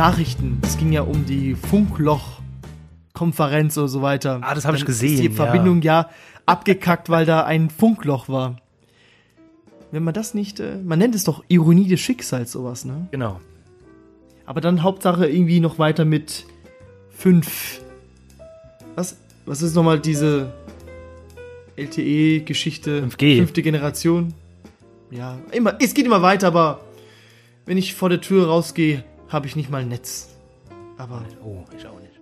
Nachrichten. Es ging ja um die Funkloch-Konferenz oder so weiter. Ah, das habe ich gesehen, Ist die ja. Verbindung ja. abgekackt, weil da ein Funkloch war. Wenn man das nicht, äh, man nennt es doch Ironie des Schicksals, sowas, ne? Genau. Aber dann Hauptsache irgendwie noch weiter mit 5. Was, was ist nochmal diese LTE-Geschichte? 5G. Fünfte Generation. Ja, immer, es geht immer weiter, aber wenn ich vor der Tür rausgehe, habe ich nicht mal ein Netz. Aber, Oh, ich auch nicht.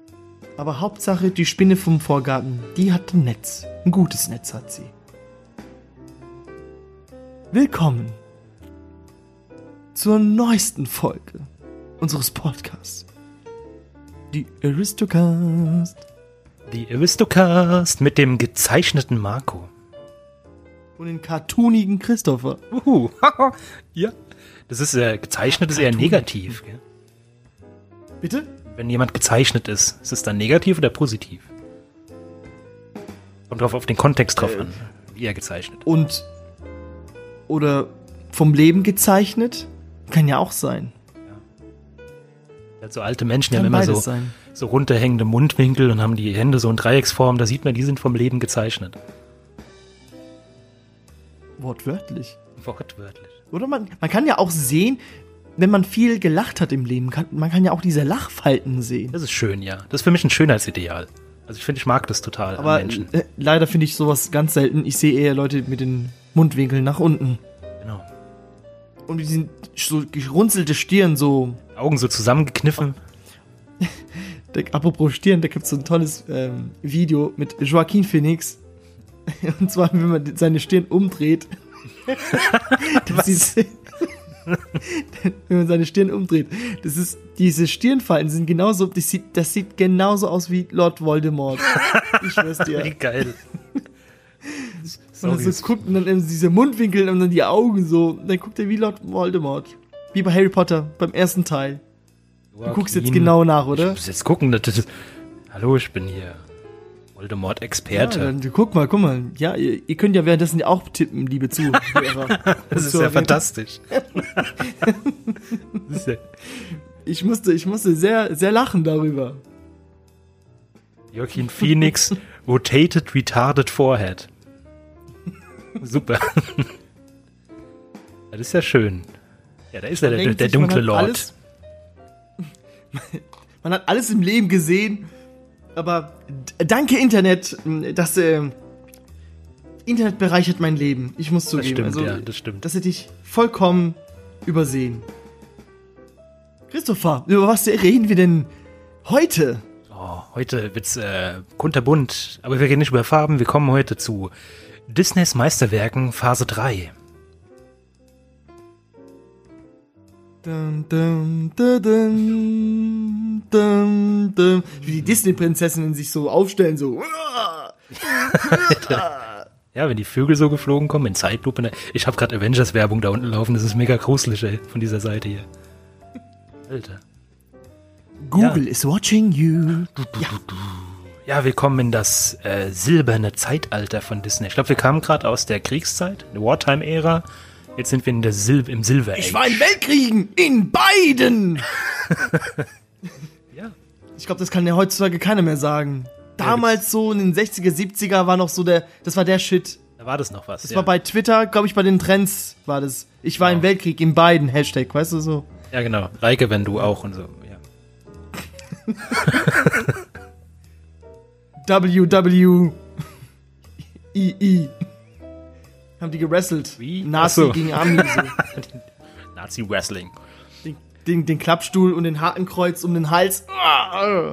aber Hauptsache, die Spinne vom Vorgarten, die hat ein Netz. Ein gutes Netz hat sie. Willkommen zur neuesten Folge unseres Podcasts. Die Aristocast. Die Aristocast mit dem gezeichneten Marco. Und den cartoonigen Christopher. Uhu. ja. Das ist äh, gezeichnet ist eher negativ. Gell? Bitte? Wenn jemand gezeichnet ist, ist es dann negativ oder positiv? Kommt drauf auf den Kontext drauf an, wie er gezeichnet. Und. Oder vom Leben gezeichnet? Kann ja auch sein. Also alte Menschen Kann haben immer so, sein. so runterhängende Mundwinkel und haben die Hände so in Dreiecksform. Da sieht man, die sind vom Leben gezeichnet. Wortwörtlich. Wortwörtlich. Oder man, man kann ja auch sehen, wenn man viel gelacht hat im Leben, kann, man kann ja auch diese Lachfalten sehen. Das ist schön, ja. Das ist für mich ein Schönheitsideal. Also ich finde, ich mag das total Aber Menschen. äh, leider finde ich sowas ganz selten. Ich sehe eher Leute mit den Mundwinkeln nach unten. Genau. Und die sind so gerunzelte Stirn, so. Augen so zusammengekniffen. Apropos Stirn, da gibt es so ein tolles ähm, Video mit Joaquin Phoenix. Und zwar, wenn man seine Stirn umdreht. das ist, wenn man seine Stirn umdreht. Das ist, diese Stirnfalten sind genauso, das sieht, das sieht genauso aus wie Lord Voldemort. Ich schwör's dir. Wie geil. Und dann so guckt und dann eben diese Mundwinkel und dann die Augen so. Und dann guckt er wie Lord Voldemort. Wie bei Harry Potter beim ersten Teil. Du guckst jetzt genau nach, Ich oder? muss jetzt gucken. Das ist, hallo, ich bin hier Ja, Voldemort-Experte. dann, du guck mal, guck mal. Ja, ihr, ihr könnt ja währenddessen auch tippen, liebe Zuhörer. das ist ja fantastisch. ja Ich musste, ich musste sehr, sehr lachen darüber. Joaquin Phoenix, Rotated Retarded Forehead. Super. Das ist ja schön. Ja, da ist er, der, der sich, dunkle hat Lord. Alles, man hat alles im Leben gesehen, aber danke Internet, das äh, Internet bereichert mein Leben. Ich muss das zugeben. stimmt, also, ja, das stimmt. Das hätte ich vollkommen übersehen. Christopher, über was reden wir denn heute? Oh, heute wird's äh, kunterbunt, aber wir reden nicht über Farben. Wir kommen heute zu Disneys Meisterwerken Phase 3. Wie die Disney-Prinzessinnen sich so aufstellen, so. Ja, wenn die Vögel so geflogen kommen in Zeitlupe. Ne? Ich habe gerade Avengers-Werbung da unten laufen. Das ist mega gruselig ey, von dieser Seite hier. Alter. Google is watching you. Ja, wir kommen in das äh, silberne Zeitalter von Disney. Ich glaube, wir kamen gerade aus der Kriegszeit, der Wartime-Ära. Jetzt sind wir in der Sil im Silver Age. Ich war in Weltkriegen, in beiden. ja. Ich glaube, das kann ja heutzutage keiner mehr sagen. Damals so in den 60er, 70er war noch so der, das war der Shit. Da war das noch was. Das ja. war bei Twitter, glaube ich, bei den Trends war das. Ich war im Genau. Weltkrieg, in beiden, Hashtag, weißt du so. ja, genau. Reike, wenn du auch und so. Ja. WWEE. Haben die gewrestelt. Wie? Nazi so. gegen Ami. So. Nazi-Wrestling. den, den, den Klappstuhl und den Hakenkreuz um den Hals.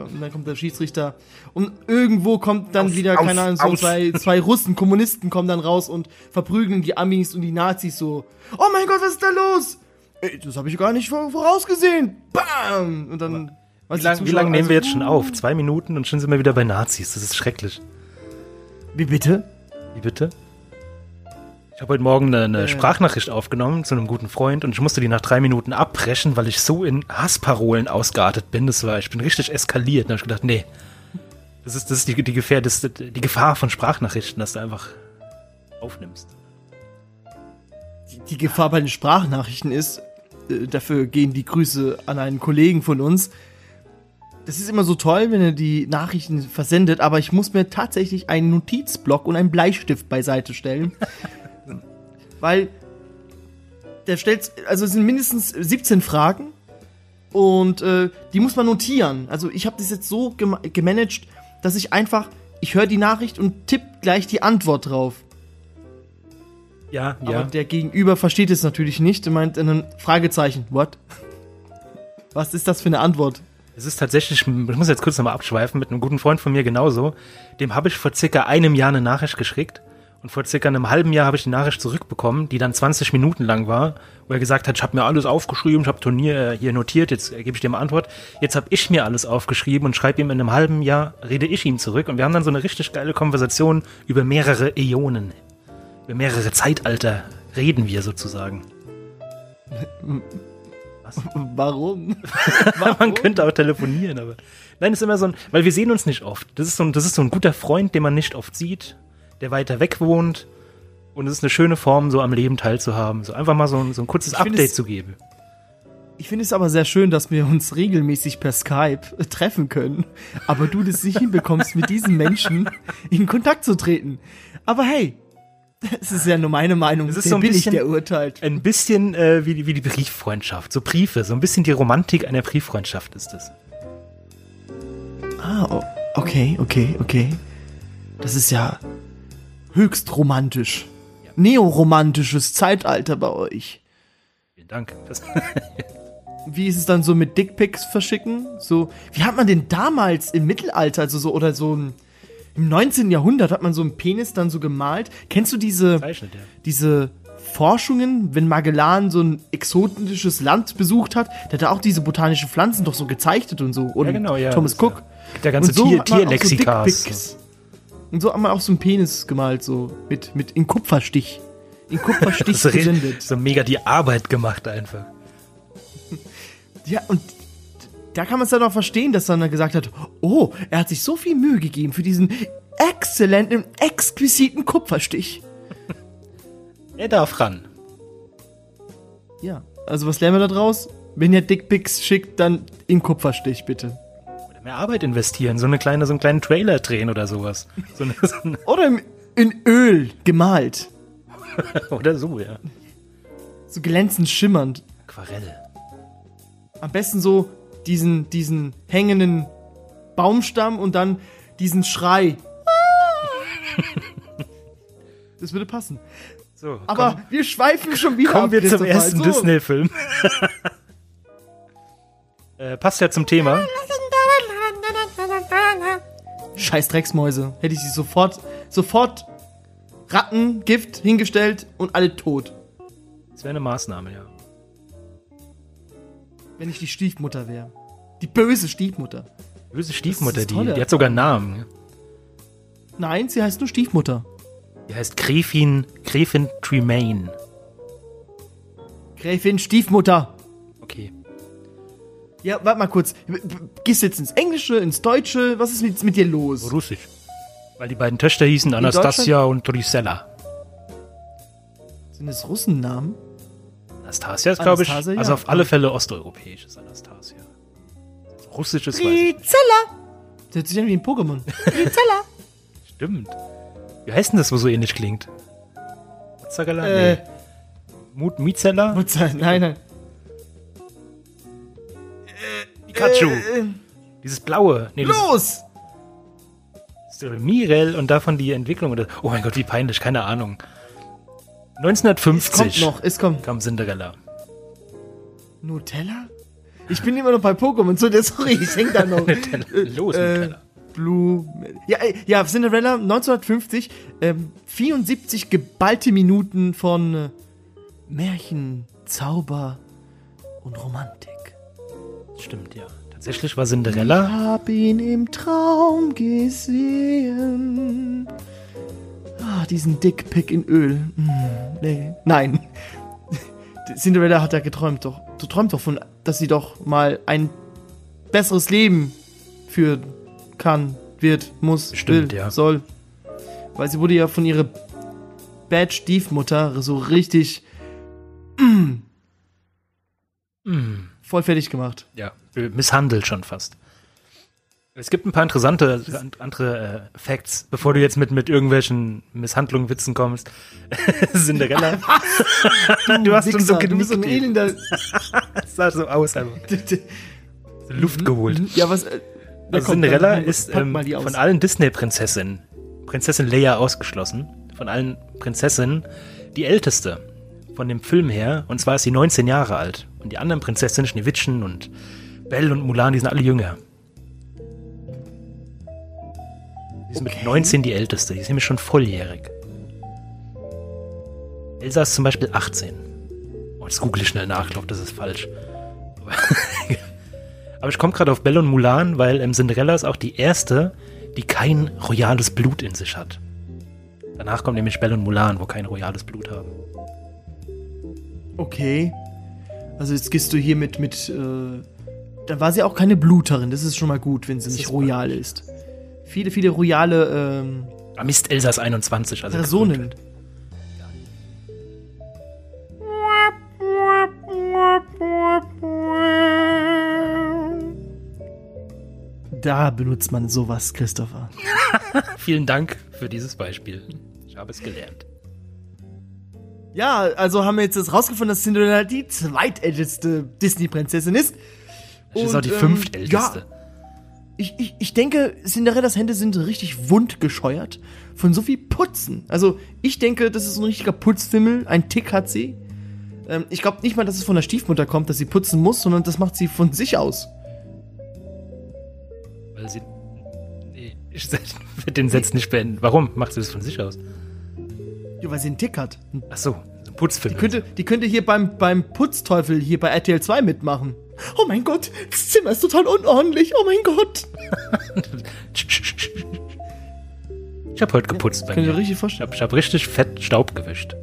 Und dann kommt der Schiedsrichter. Und irgendwo kommt dann wieder, keine Ahnung, so aus. zwei, zwei Russen, Kommunisten kommen dann raus und verprügeln die Amis und die Nazis so. Oh mein Gott, was ist da los? Ey, das habe ich gar nicht vor- vorausgesehen. Bam! Und dann. Wie lange wie lang nehmen wir jetzt schon auf? Zwei Minuten und schon sind wir wieder bei Nazis. Das ist schrecklich. Wie bitte? Wie bitte? Ich habe heute Morgen eine, eine Sprachnachricht aufgenommen zu einem guten Freund und ich musste die nach drei Minuten abbrechen, weil ich so in Hassparolen ausgeartet bin. Das war, ich bin richtig eskaliert. Da habe ich gedacht, nee, das ist, das ist die, die, Gefähr, das, die Gefahr von Sprachnachrichten, dass du einfach aufnimmst. Die Gefahr bei den Sprachnachrichten ist, äh, dafür gehen die Grüße an einen Kollegen von uns. Das ist immer so toll, wenn er die Nachrichten versendet, aber ich muss mir tatsächlich einen Notizblock und einen Bleistift beiseite stellen. Weil der stellt, also es sind mindestens 17 Fragen und äh, die muss man notieren. Also ich habe das jetzt so gem gemanagt, dass ich einfach, ich höre die Nachricht und tipp gleich die Antwort drauf. Ja, Aber ja. der Gegenüber versteht es natürlich nicht und meint in einem Fragezeichen, what? Was ist das für eine Antwort? Es ist tatsächlich, ich muss jetzt kurz nochmal abschweifen, mit einem guten Freund von mir genauso. Dem habe ich vor circa einem Jahr eine Nachricht geschickt. Und vor circa einem halben Jahr habe ich die Nachricht zurückbekommen, die dann 20 Minuten lang war, wo er gesagt hat, ich habe mir alles aufgeschrieben, ich habe Turnier äh, hier notiert, jetzt äh, gebe ich dir mal Antwort. Jetzt habe ich mir alles aufgeschrieben und schreibe ihm in einem halben Jahr, rede ich ihm zurück. Und wir haben dann so eine richtig geile Konversation über mehrere Äonen. Über mehrere Zeitalter reden wir sozusagen. Warum? Man könnte auch telefonieren, aber. Nein, ist immer so ein, weil wir sehen uns nicht oft. Das ist so ein, das ist so ein guter Freund, den man nicht oft sieht, der weiter weg wohnt. Und es ist eine schöne Form, so am Leben teilzuhaben. So einfach mal so ein, so ein kurzes Ich Update es- zu geben. Ich finde es aber sehr schön, dass wir uns regelmäßig per Skype äh, treffen können, aber du das nicht hinbekommst, mit diesen Menschen in Kontakt zu treten. Aber hey, das ist ja nur meine Meinung. Es ist so ein bin ich, bisschen- der urteilt? Ein bisschen äh, wie, die, wie die Brieffreundschaft, so Briefe, so ein bisschen die Romantik einer Brieffreundschaft ist es. Ah, okay, okay, okay. Das ist ja höchst romantisch. Neoromantisches Zeitalter bei euch. Vielen Dank. Wie ist es dann so mit Dickpics verschicken? So, wie hat man denn damals im Mittelalter, also so, oder so ein, im 19. Jahrhundert hat man so einen Penis dann so gemalt? Kennst du diese, zeichnet, ja. diese Forschungen, wenn Magellan so ein exotisches Land besucht hat, der hat da auch diese botanischen Pflanzen doch so gezeichnet und so. Und Ja, genau, ja. Thomas Cook. ja- Der ganze und so Tier, so Tierlexikas. Dickpics. Und so hat man auch so einen Penis gemalt, so mit, mit in Kupferstich. In Kupferstich gesendet. so mega die Arbeit gemacht einfach. Ja, und da kann man es dann auch verstehen, dass er dann gesagt hat, oh, er hat sich so viel Mühe gegeben für diesen exzellenten, exquisiten Kupferstich. Er darf ran. Ja, also was lernen wir da draus? Wenn ihr Dickpics schickt, dann in Kupferstich, bitte. Mehr Arbeit investieren, so eine kleine, so einen kleinen Trailer drehen oder sowas. So eine, so eine, Oder im, in Öl gemalt. oder so, ja. So glänzend schimmernd. Aquarell. Am besten so diesen, diesen hängenden Baumstamm und dann diesen Schrei. Das würde passen. So, Aber komm, wir schweifen schon wieder kommen ab, wir zum ersten So. Disney-Film. äh, passt ja zum Thema. Scheiß Drecksmäuse. Hätte ich sie sofort, sofort Rattengift hingestellt und alle tot. Das wäre eine Maßnahme, ja. Wenn ich die Stiefmutter wäre. Die böse Stiefmutter. Böse Stiefmutter, die, die hat sogar einen Namen. ja. Nein, sie heißt nur Stiefmutter. Die heißt Gräfin, Gräfin Tremaine. Gräfin Stiefmutter. Okay. Ja, warte mal kurz. Gehst du jetzt ins Englische, ins Deutsche? Was ist mit, mit dir los? Russisch. Weil die beiden Töchter hießen Anastasia und Trisella. Sind das Russennamen? Anastasia ist, glaube ich, ja. also auf alle Fälle osteuropäisches Anastasia. Russisches. Rizella. Das hört sich an wie ein Pokémon. Rizella. Stimmt. Wie heißt denn das, wo so ähnlich klingt? Mozzarella? äh, Nee. Mut Mizella? Mutter, nein, nein. Pikachu. Äh, Dieses blaue. Nee, los! Mirel und davon die Entwicklung. Oder, oh mein Gott, wie peinlich, keine Ahnung. Es kommt 1950 noch, es kommt. kam Cinderella. Nutella? Ich bin immer noch bei Pokémon, so, der- sorry, ich häng da noch. Los, Äh, Nutella. Blue. Ja, äh, ja, Cinderella 1950, ähm, 74 geballte Minuten von äh, Märchen, Zauber und Romantik. Stimmt, ja. Tatsächlich war Cinderella. Hab ihn im Traum gesehen. Ah, diesen Dickpick in Öl. Hm, nee. Nein. Cinderella hat ja geträumt doch. Du träumst doch von, dass sie doch mal ein besseres Leben führen kann, wird, muss, Stimmt, will, ja. soll. Weil sie wurde ja von ihrer Bad Stiefmutter so richtig Mm. Voll fertig gemacht. Ja, misshandelt schon fast. Es gibt ein paar interessante andere äh, Facts, bevor du jetzt mit, mit irgendwelchen Misshandlungen, Witzen kommst. Cinderella. du, du hast schon so, du bist so ein elender. das sah so aus einfach. Luft geholt. Ja, was. Äh, also Cinderella ist ähm, von allen Disney-Prinzessinnen, Prinzessin Leia ausgeschlossen, von allen Prinzessinnen die älteste von dem Film her. Und zwar ist sie 19 Jahre alt. Und die anderen Prinzessinnen, Schneewittchen und Belle und Mulan, die sind alle jünger. Die ist okay. mit 19 die älteste. Die ist nämlich schon volljährig. Elsa ist zum Beispiel 18. Oh, das google ich schnell nach. Ich glaube, das ist falsch. Aber ich komme gerade auf Belle und Mulan, weil ähm, Cinderella ist auch die erste, die kein royales Blut in sich hat. Danach kommt nämlich Belle und Mulan, wo kein royales Blut haben. Okay. Also jetzt gehst du hier mit, mit, äh, dann war sie auch keine Bluterin. Das ist schon mal gut, wenn sie das nicht royal ist. Viele, viele royale, ähm, Ah, Mist, Elsa ist 21, also. Personen. Da benutzt man sowas, Christopher. Vielen Dank für dieses Beispiel. Ich habe es gelernt. Ja, also haben wir jetzt das rausgefunden, dass Cinderella die zweitälteste Disney-Prinzessin ist. Das ist auch die ähm, fünftälteste. Ja, ich, ich, ich denke, Cinderellas Hände sind richtig wundgescheuert von so viel Putzen. Also, ich denke, das ist ein richtiger Putzfimmel. Ein Tick hat sie. Ähm, ich glaube nicht mal, dass es von der Stiefmutter kommt, dass sie putzen muss, sondern das macht sie von sich aus. Weil sie. Nee, ich werde den Satz nicht beenden. Warum macht sie das von sich aus? Ja, weil sie einen Tick hat. Ach so, Putzfilm. Die könnte, die könnte hier beim, beim Putzteufel hier bei RTL 2 mitmachen. Oh mein Gott, das Zimmer ist total unordentlich. Oh mein Gott. ich habe heute geputzt ja, bei mir. richtig vorstellen. Ich habe hab richtig fett Staub gewischt.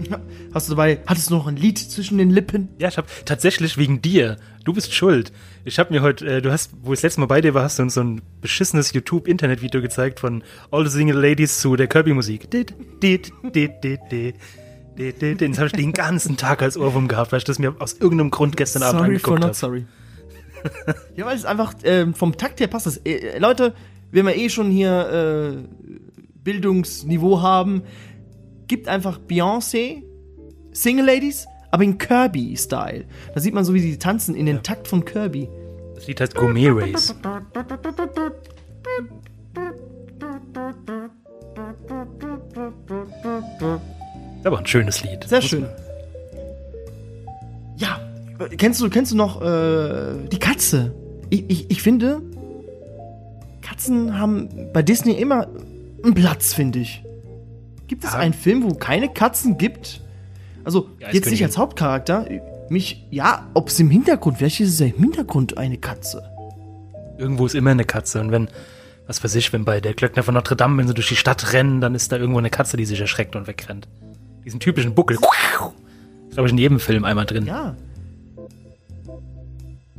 Hast du dabei, hattest du noch ein Lied zwischen den Lippen? Ja, ich habe tatsächlich wegen dir. Du bist schuld. Ich habe mir heute, äh, du hast, wo ich das letzte Mal bei dir war, hast du uns so ein beschissenes YouTube-Internet-Video gezeigt von All the Single Ladies zu der Kirby-Musik. Den habe ich den ganzen Tag als Ohrwurm gehabt, weil ich das mir aus irgendeinem Grund gestern sorry Abend angeguckt habe. Sorry for not sorry. ja, weil es einfach ähm, vom Takt her passt das. Äh, Leute, wenn wir eh schon hier äh, Bildungsniveau haben, gibt einfach Beyoncé, Single Ladies, aber in Kirby-Style. Da sieht man so, wie sie tanzen in den ja. Takt von Kirby. Das Lied heißt Gourmet Race. Aber ein schönes Lied. Sehr schön. Ja, kennst du, kennst du noch äh, die Katze? Ich, ich, ich finde, Katzen haben bei Disney immer einen Platz, finde ich. Gibt es ja. einen Film, wo keine Katzen gibt? Also, ja, jetzt nicht als Hauptcharakter. Mich, ja, ob es im Hintergrund, vielleicht ist es ja im Hintergrund eine Katze. Irgendwo ist immer eine Katze. Und wenn, was weiß ich, wenn bei der Glöckner von Notre Dame, wenn sie durch die Stadt rennen, dann ist da irgendwo eine Katze, die sich erschreckt und wegrennt. Diesen typischen Buckel. Ist, glaube ich, in jedem Film einmal drin. Ja.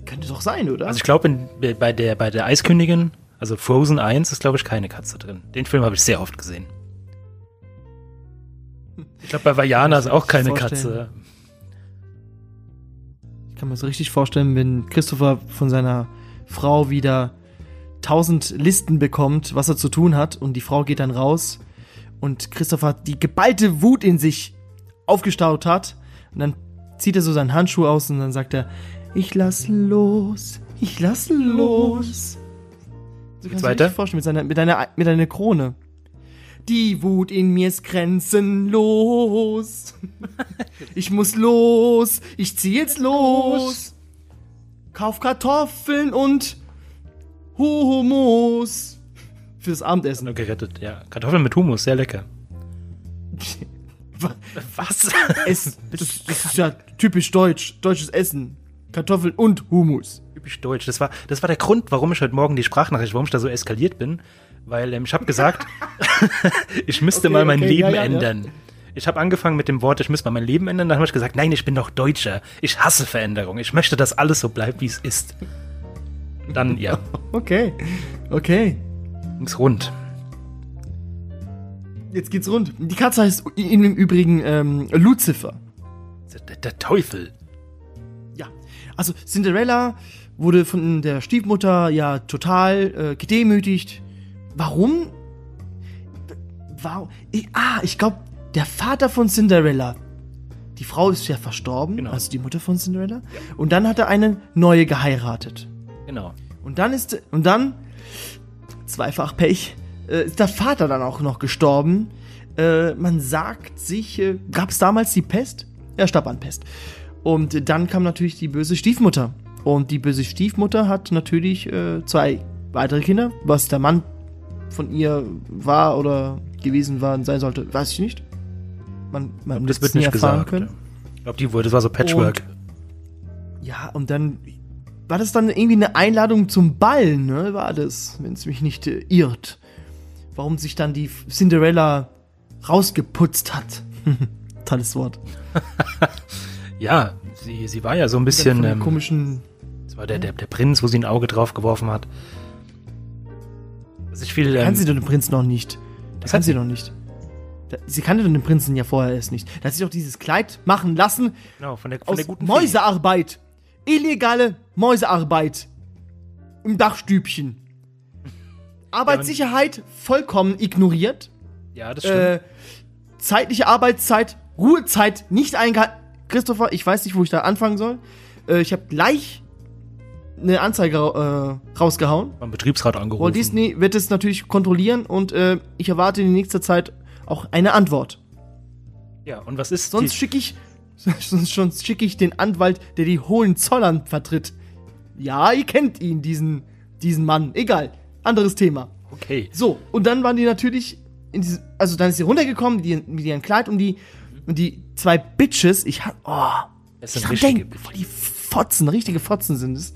Könnte doch sein, oder? Also ich glaube, bei der, bei der Eiskönigin, also Frozen 1, ist, glaube ich, keine Katze drin. Den Film habe ich sehr oft gesehen. Ich glaube, bei Vajana ist auch keine Katze. Ich kann mir so richtig vorstellen, wenn Christopher von seiner Frau wieder tausend Listen bekommt, was er zu tun hat, und die Frau geht dann raus und Christopher die geballte Wut in sich aufgestaut hat, und dann zieht er so seinen Handschuh aus und dann sagt er, ich lass los, ich lass los. So kannst du dir vorstellen, mit, seiner, mit, einer, mit einer Krone. Die Wut in mir ist grenzenlos. Ich muss los. Ich zieh jetzt los. Kauf Kartoffeln und Humus. Fürs Abendessen. Gerettet, ja. Kartoffeln mit Humus, sehr lecker. Was? Es, das, das ist ja typisch deutsch. Deutsches Essen. Kartoffeln und Humus. Typisch deutsch. Das war, das war der Grund, warum ich heute Morgen die Sprachnachricht, warum ich da so eskaliert bin. Weil ähm, ich habe gesagt, ich müsste okay, mal mein okay, Leben ja, ja, ändern. Ja. Ich habe angefangen mit dem Wort, ich müsste mal mein Leben ändern. Dann habe ich gesagt, nein, ich bin doch Deutscher. Ich hasse Veränderung. Ich möchte, dass alles so bleibt, wie es ist. Dann, ja. Okay, okay. Ging's rund. Jetzt geht's rund. Die Katze heißt im Übrigen ähm, Lucifer. Der, der Teufel. Ja, also Cinderella wurde von der Stiefmutter ja total äh, gedemütigt. Warum? Warum? Ich, ah, ich glaube, der Vater von Cinderella. Die Frau ist ja verstorben, Genau. also die Mutter von Cinderella. Und dann hat er eine neue geheiratet. Genau. Und dann ist und dann zweifach Pech äh, ist der Vater dann auch noch gestorben. Äh, man sagt sich, äh, gab es damals die Pest? Er starb an Pest. Und dann kam natürlich die böse Stiefmutter. Und die böse Stiefmutter hat natürlich zwei weitere Kinder. Was der Mann von ihr war oder gewesen war und sein sollte, weiß ich nicht. Man, man Das wird nicht erfahren gesagt. ja. Ich glaube, die wurde, das war so Patchwork. Ja, und dann war das dann irgendwie eine Einladung zum Ball, ne? War das, wenn es mich nicht äh, irrt. Warum sich dann die Cinderella rausgeputzt hat. Tolles Wort. ja, sie, sie war ja so ein bisschen. Ähm, komischen. das war der, der, der Prinz, wo sie ein Auge drauf geworfen hat. Was ich viel. Kann Ähm, sie doch den Prinzen noch nicht. Das kann sie noch nicht. Da, sie kannte den Prinzen ja vorher erst nicht. Da hat sie doch dieses Kleid machen lassen genau, von der, von aus der guten. Mäusearbeit. Illegale Mäusearbeit. Im Dachstübchen. Arbeitssicherheit vollkommen ignoriert. Ja, das stimmt. äh, zeitliche Arbeitszeit, Ruhezeit nicht eingehalten. Christopher, ich weiß nicht, wo ich da anfangen soll. Äh, ich habe gleich eine Anzeige äh, rausgehauen. Beim Betriebsrat angerufen. Walt Disney wird es natürlich kontrollieren und äh, ich erwarte in nächster Zeit auch eine Antwort. Ja, und was ist Sonst schicke ich, sonst, sonst schicke ich den Anwalt, der die Hohenzollern vertritt. Ja, ihr kennt ihn, diesen, diesen Mann. Egal, anderes Thema. Okay. So, und dann waren die natürlich in diesem, also dann ist sie runtergekommen die, mit ihrem Kleid und die, und die zwei Bitches, ich hab, oh, Das ich sind dran richtige denk, die Fotzen, richtige Fotzen sind es.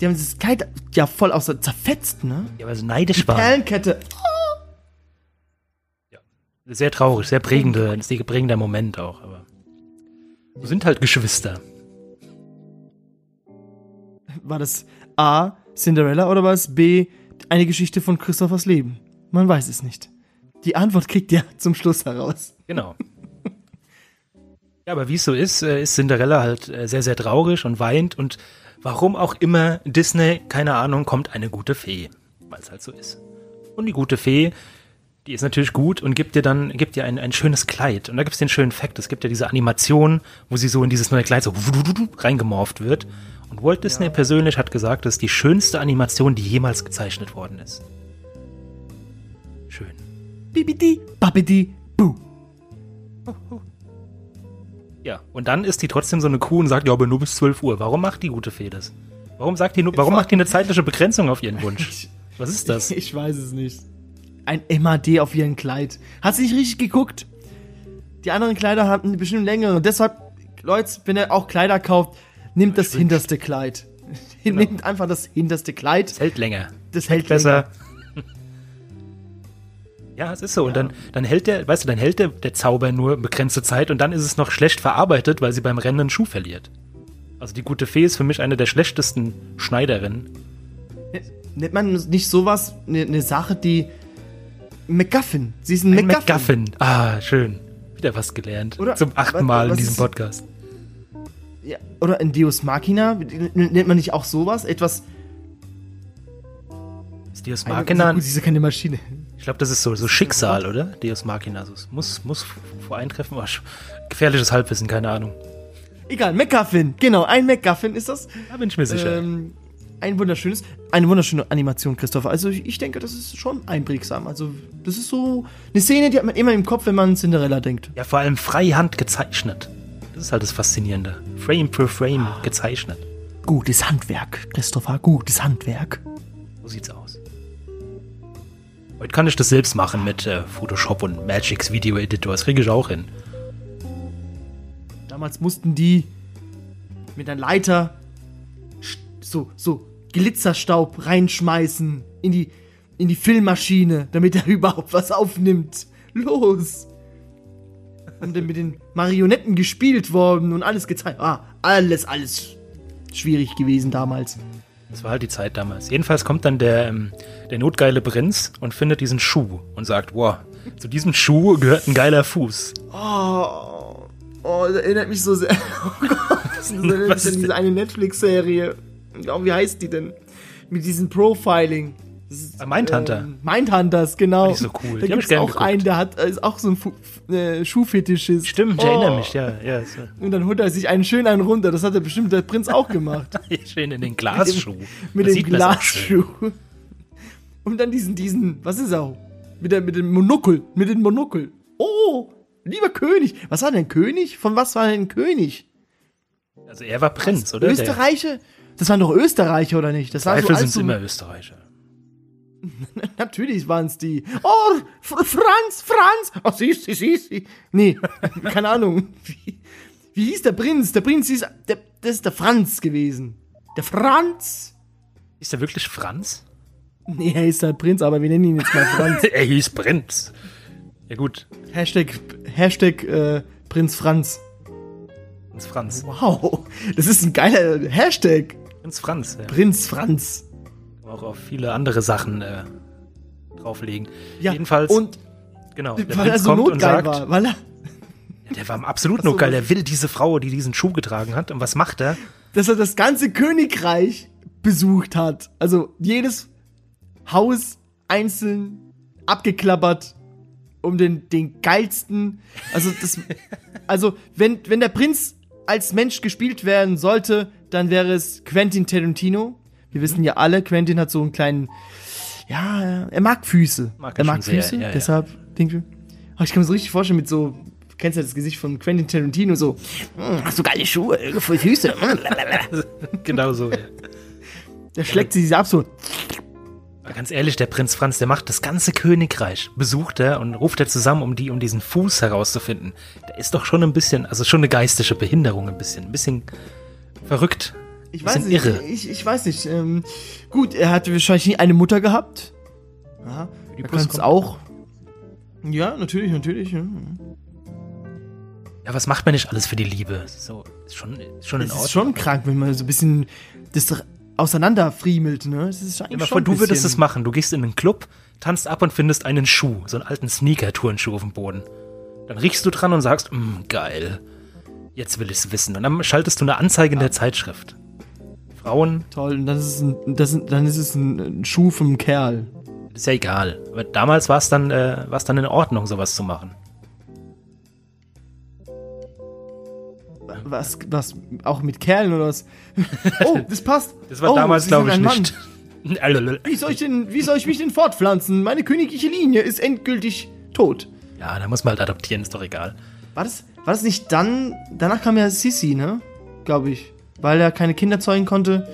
Die haben dieses Kleid ja voll aus zerfetzt, ne? Ja, weil sie neidisch waren. Perlenkette. Sehr traurig, sehr prägende, sehr prägender Moment auch, aber. Wir sind halt Geschwister. War das A, Cinderella oder war es B, eine Geschichte von Christophers Leben? Man weiß es nicht. Die Antwort kriegt ihr zum Schluss heraus. Genau. ja, aber wie es so ist, äh, ist Cinderella halt äh, sehr, sehr traurig und weint und warum auch immer Disney, keine Ahnung, kommt eine gute Fee. Weil es halt so ist. Und die gute Fee, die ist natürlich gut und gibt dir dann, gibt dir ein, ein schönes Kleid. Und da gibt es den schönen Fakt, es gibt ja diese Animation, wo sie so in dieses neue Kleid so reingemorpht wird. Und Walt Disney persönlich hat gesagt, das ist die schönste Animation, die jemals gezeichnet worden ist. Schön. Bibidi, babidi, bu. Ja, und dann ist die trotzdem so eine Kuh und sagt, ja, aber nur bis 12 Uhr. Warum macht die gute Fee das? Warum sagt die nur, warum macht die eine zeitliche Begrenzung auf ihren Wunsch? Was ist das? Ich weiß es nicht. Ein MAD auf ihrem Kleid. Hat sie nicht richtig geguckt? Die anderen Kleider hatten bestimmt längere. Und deshalb, Leute, wenn ihr auch Kleider kauft, nehmt das hinterste Kleid. Nehmt einfach das hinterste Kleid. Es hält länger. Das hält Besser. Ja, es ist so. Und dann, dann hält der, weißt du, dann hält der, der Zauber nur begrenzte Zeit und dann ist es noch schlecht verarbeitet, weil sie beim Rennen einen Schuh verliert. Also die gute Fee ist für mich eine der schlechtesten Schneiderinnen. Nennt man nicht sowas eine ne Sache, die MacGuffin. Sie ist ein, Ein MacGuffin. MacGuffin. Ah, schön. Wieder was gelernt. Oder- Zum achten Mal in diesem Podcast. Ja, oder ein Deus Machina. Nennt man nicht auch sowas? Etwas. Ist Deus Eine- Machina, sie ist ja keine Maschine. Ich glaube, das ist so, so Schicksal, oder? Deus Machina. So, es muss, muss vor eintreffen. Oh, gefährliches Halbwissen, keine Ahnung. Egal, MacGuffin. Genau, ein MacGuffin ist das. Da bin ich mir sicher. Ähm, ein wunderschönes, eine wunderschöne Animation, Christopher. Also ich, ich denke, das ist schon einprägsam. Also das ist so eine Szene, die hat man immer im Kopf, wenn man an Cinderella denkt. Ja, vor allem freihand gezeichnet. Das ist halt das Faszinierende. Frame für Frame gezeichnet. Gutes Handwerk, Christopher, gutes Handwerk. So sieht's aus. Heute kann ich das selbst machen mit äh, Photoshop und Magix Video Editor. Das kriege ich auch hin. Damals mussten die mit einer Leiter so, so Glitzerstaub reinschmeißen in die, in die Filmmaschine, damit er überhaupt was aufnimmt. Los! Und dann mit den Marionetten gespielt worden und alles gezeigt. Ah, alles, alles schwierig gewesen damals. Das war halt die Zeit damals. Jedenfalls kommt dann der, ähm, der notgeile Prinz und findet diesen Schuh und sagt, wow, zu diesem Schuh gehört ein geiler Fuß. Oh, Oh, das erinnert mich so sehr. Oh Gott, das erinnert mich an diese eine Netflix-Serie. Oh, wie heißt die denn? Mit diesem Profiling. Mindhunter. Ähm, Mindhunters, genau. Die ist so cool. Da gibt ich es auch geguckt. einen, der hat ist auch so ein Fu äh, Schuhfetischist. Stimmt, ich Oh. erinnere mich, ja. ja so. Und dann holt er sich einen schön einen runter. Das hat der bestimmt der Prinz auch gemacht. Schön in den Glasschuh. mit dem. Glasschuh. Und dann diesen, diesen, was ist er? Mit, der, mit dem Monokel, mit dem Monokel. Oh, lieber König. Was war denn König? Von was war denn König? Also er war Prinz, oder? Der Österreicher? Das waren doch Österreicher, oder nicht? Das war so Zweifel alles sind so, immer Österreicher. Natürlich waren es die. Oh, Fr Franz, Franz. Oh, siehst sie, siehst sie. Nee, keine Ahnung. Wie, wie hieß der Prinz? Der Prinz hieß, der, das ist der Franz gewesen. Der Franz. Ist er wirklich Franz? Nee, er ist der Prinz, aber wir nennen ihn jetzt mal Franz. er hieß Prinz. Ja gut, Hashtag, Hashtag äh, Prinz Franz. Prinz Franz. Wow, das ist ein geiler Hashtag. Prinz Franz, ja. Prinz Franz. Auch auf viele andere Sachen äh, drauflegen. Ja, Jedenfalls, Und genau, der weil Prinz so kommt und notgeil sagt, war, weil er, der war absolut Ach so, nur geil. was- Er will diese Frau, die diesen Schuh getragen hat. Und was macht er? dass er das ganze Königreich besucht hat. Also jedes Haus einzeln abgeklappert, um den, den geilsten. Also das, also wenn, wenn der Prinz als Mensch gespielt werden sollte, dann wäre es Quentin Tarantino. Wir wissen ja alle, Quentin hat so einen kleinen, ja, er mag Füße. Mag er er mag schon sehr, Füße, ja, ja. deshalb denke ich. Oh, ich kann mir so richtig vorstellen mit so, kennst ja das Gesicht von Quentin Tarantino, so, "Hm, hast du geile Schuhe, voll Füße. hm, lalalala." genau so. Ja. Der schlägt sie ab so. Ganz ehrlich, der Prinz Franz, der macht das ganze Königreich, besucht er und ruft er zusammen, um die, um diesen Fuß herauszufinden. Der ist doch schon ein bisschen, also schon eine geistige Behinderung ein bisschen, ein bisschen verrückt. Ich weiß nicht, irre. Ich, ich weiß nicht. Ähm, gut, er hatte wahrscheinlich nie eine Mutter gehabt. Ja, Die Puss es auch. Ja, natürlich, natürlich. Ja. Ja, was macht man nicht alles für die Liebe? So, ist schon, ist schon in Es Ordnung. ist schon krank, wenn man so ein bisschen das auseinanderfriemelt, ne? Das ist eigentlich mal schon vor, du würdest es machen. Du gehst in einen Club, tanzt ab und findest einen Schuh, so einen alten Sneaker-Turnschuh auf dem Boden. Dann riechst du dran und sagst, mm, geil. Jetzt will ich's wissen. Und dann schaltest du eine Anzeige in der Zeitschrift. Frauen, Toll, und das ist ein, das dann ist es ein, ein Schuh vom Kerl. ist ja egal. Aber damals war es dann, äh, war's dann in Ordnung, sowas zu machen. Was, was, auch mit Kerlen oder was? Oh, das passt. Das war oh, damals, glaube ich, nicht. Wie soll, ich denn, wie soll ich mich denn fortpflanzen? Meine königliche Linie ist endgültig tot. ja, da muss man halt adoptieren, ist doch egal. War das, war das nicht dann? Danach kam ja Sissi, ne? Glaube ich. Weil er keine Kinder zeugen konnte,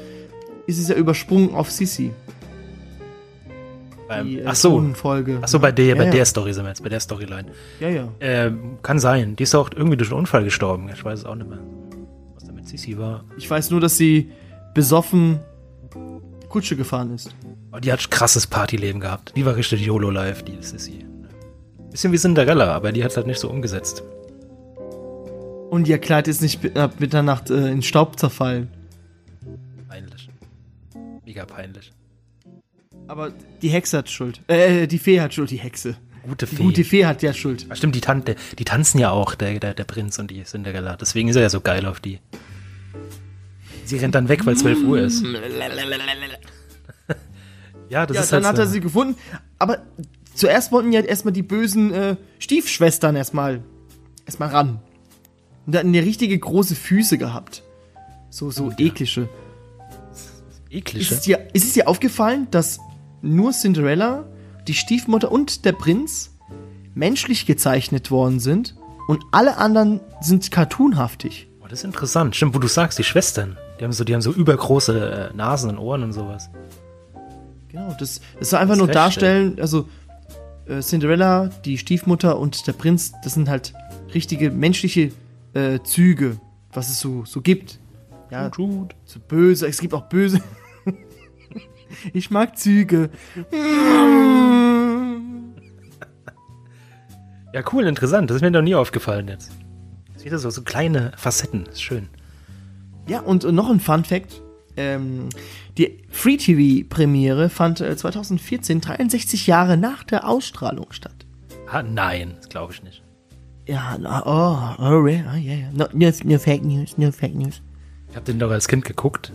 ist es ja übersprungen auf Sissi. Ähm, Die, äh, ach so, Folge. ach so, bei der, ja, bei ja. der Story sind wir jetzt, bei der Storyline. Ja, ja. Ähm, kann sein. Die ist auch irgendwie durch einen Unfall gestorben. Ich weiß es auch nicht mehr. Was da mit Sissi war. Ich weiß nur, dass sie besoffen Kutsche gefahren ist. Aber die hat krasses Partyleben gehabt. Die war richtig YOLO-Life, die Sissi. Bisschen wie Cinderella, aber die hat halt nicht so umgesetzt. Und ihr Kleid ist nicht ab Mitternacht äh, in Staub zerfallen. Peinlich. Mega peinlich. Aber die Hexe hat Schuld. Äh, die Fee hat Schuld, die Hexe. Gute Die Fee. gute Fee hat ja Schuld. Ah, stimmt, die, Tante, die tanzen ja auch, der, der, der Prinz und die Cinderella. Deswegen ist er ja so geil auf die. Sie rennt dann weg, weil 12 Uhr ist. ja, das Ja, ist dann halt hat er sie gefunden. Aber zuerst wollten ja erstmal die bösen äh, Stiefschwestern erstmal erstmal ran. Und hatten ja richtige große Füße gehabt. So, so eklige. eklig. Ist es, dir, ist es dir aufgefallen, dass nur Cinderella, die Stiefmutter und der Prinz menschlich gezeichnet worden sind und alle anderen sind cartoonhaftig? Oh, das ist interessant. Stimmt, wo du sagst, die Schwestern. Die haben so, die haben so übergroße äh, Nasen und Ohren und sowas. Genau, das, das soll einfach Das nur feststellen. darstellen, also äh, Cinderella, die Stiefmutter und der Prinz, das sind halt richtige menschliche äh, Züge, was es so, so gibt. Ja, Gut. so böse, es gibt auch böse. ich mag Züge. Ja, cool, interessant. Das ist mir noch nie aufgefallen jetzt. Das wieder so, so kleine Facetten. Ist schön. Ja, und, noch ein Fun Fact. Ähm, die Free TV Premiere fand äh, 2014, 63 Jahre nach der Ausstrahlung statt. Ah, nein, das glaube ich nicht. Ja, oh, oh, yeah, oh, yeah, yeah. No, no, no Fake News, no Fake News. Ich habe den doch als Kind geguckt.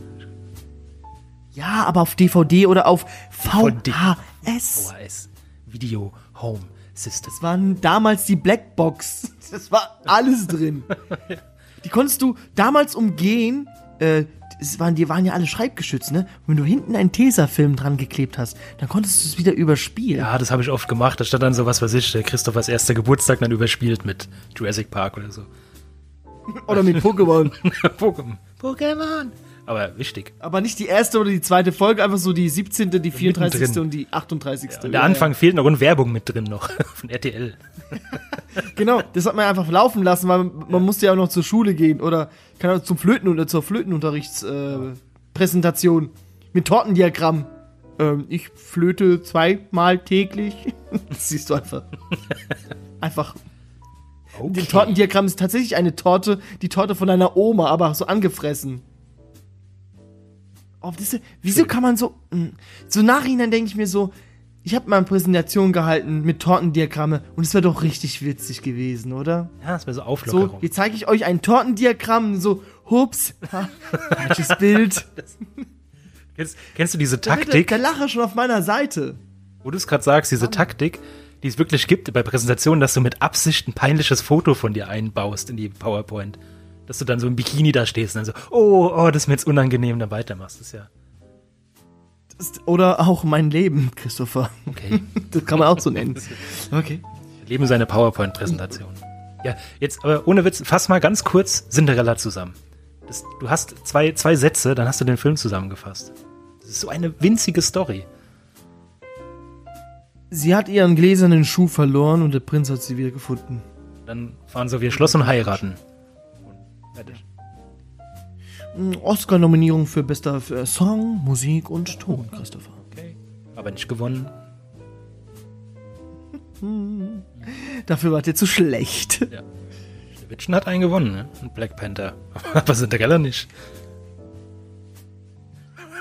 Ja, aber auf DVD oder auf. VHS. VHS. Video Home System. Das waren damals die Blackbox. Das war alles drin. Die konntest du damals umgehen. Äh, es waren, die waren ja alle schreibgeschützt, ne? Und wenn du hinten einen Tesafilm dran geklebt hast, dann konntest du es wieder überspielen. Ja, das habe ich oft gemacht. Da stand dann so was, was ich, der Christophers erster Geburtstag dann überspielt mit Jurassic Park oder so. Oder mit Pokémon. Pokémon. Pokémon. Aber wichtig. Aber nicht die erste oder die zweite Folge, einfach so die 17., die 34. mittendrin. und die 38. Und der Anfang fehlt noch und Werbung mit drin noch von RTL. Genau, das hat man einfach laufen lassen, weil man, man musste ja auch noch zur Schule gehen oder kann auch zum Flöten oder zur Flötenunterrichtspräsentation äh, mit Tortendiagramm. Ähm, ich flöte zweimal täglich. Das siehst du einfach. Einfach. Okay. Das Tortendiagramm ist tatsächlich eine Torte, die Torte von deiner Oma, aber so angefressen. Oh, das, ist- wieso kann man so. mh, So nachhinein denke ich mir so, ich habe mal eine Präsentation gehalten mit Tortendiagramme und es wäre doch richtig witzig gewesen, oder? Ja, das wäre so So, Auflockerung. jetzt zeige ich euch ein Tortendiagramm, so, hups, falsches Bild. kennst, kennst du diese Da Taktik, Der, der Lacher schon auf meiner Seite. wo du es gerade sagst, diese Taktik, die es wirklich gibt bei Präsentationen, dass du mit Absicht ein peinliches Foto von dir einbaust in die PowerPoint. Dass du dann so im Bikini da stehst und dann so, oh, oh, das ist mir jetzt unangenehm, dann weitermachst. Das ist ja oder auch mein Leben, Christopher. okay. Das kann man auch so nennen. Okay. Leben seine PowerPoint-Präsentation. Ja, jetzt aber ohne Witz, fass mal ganz kurz Cinderella zusammen. Das, du hast zwei, zwei Sätze, dann hast du den Film zusammengefasst. Das ist so eine winzige Story. Sie hat ihren gläsernen Schuh verloren und der Prinz hat sie wieder gefunden. Dann fahren sie auf ihr Schloss und heiraten. Und fertig. Oscar-Nominierung für bester für Song, Musik und Ton, Christopher. Okay. Aber nicht gewonnen. Dafür wart ihr zu schlecht. Ja. Witchen hat einen gewonnen, ne? Und Black Panther. Aber Cinderella nicht.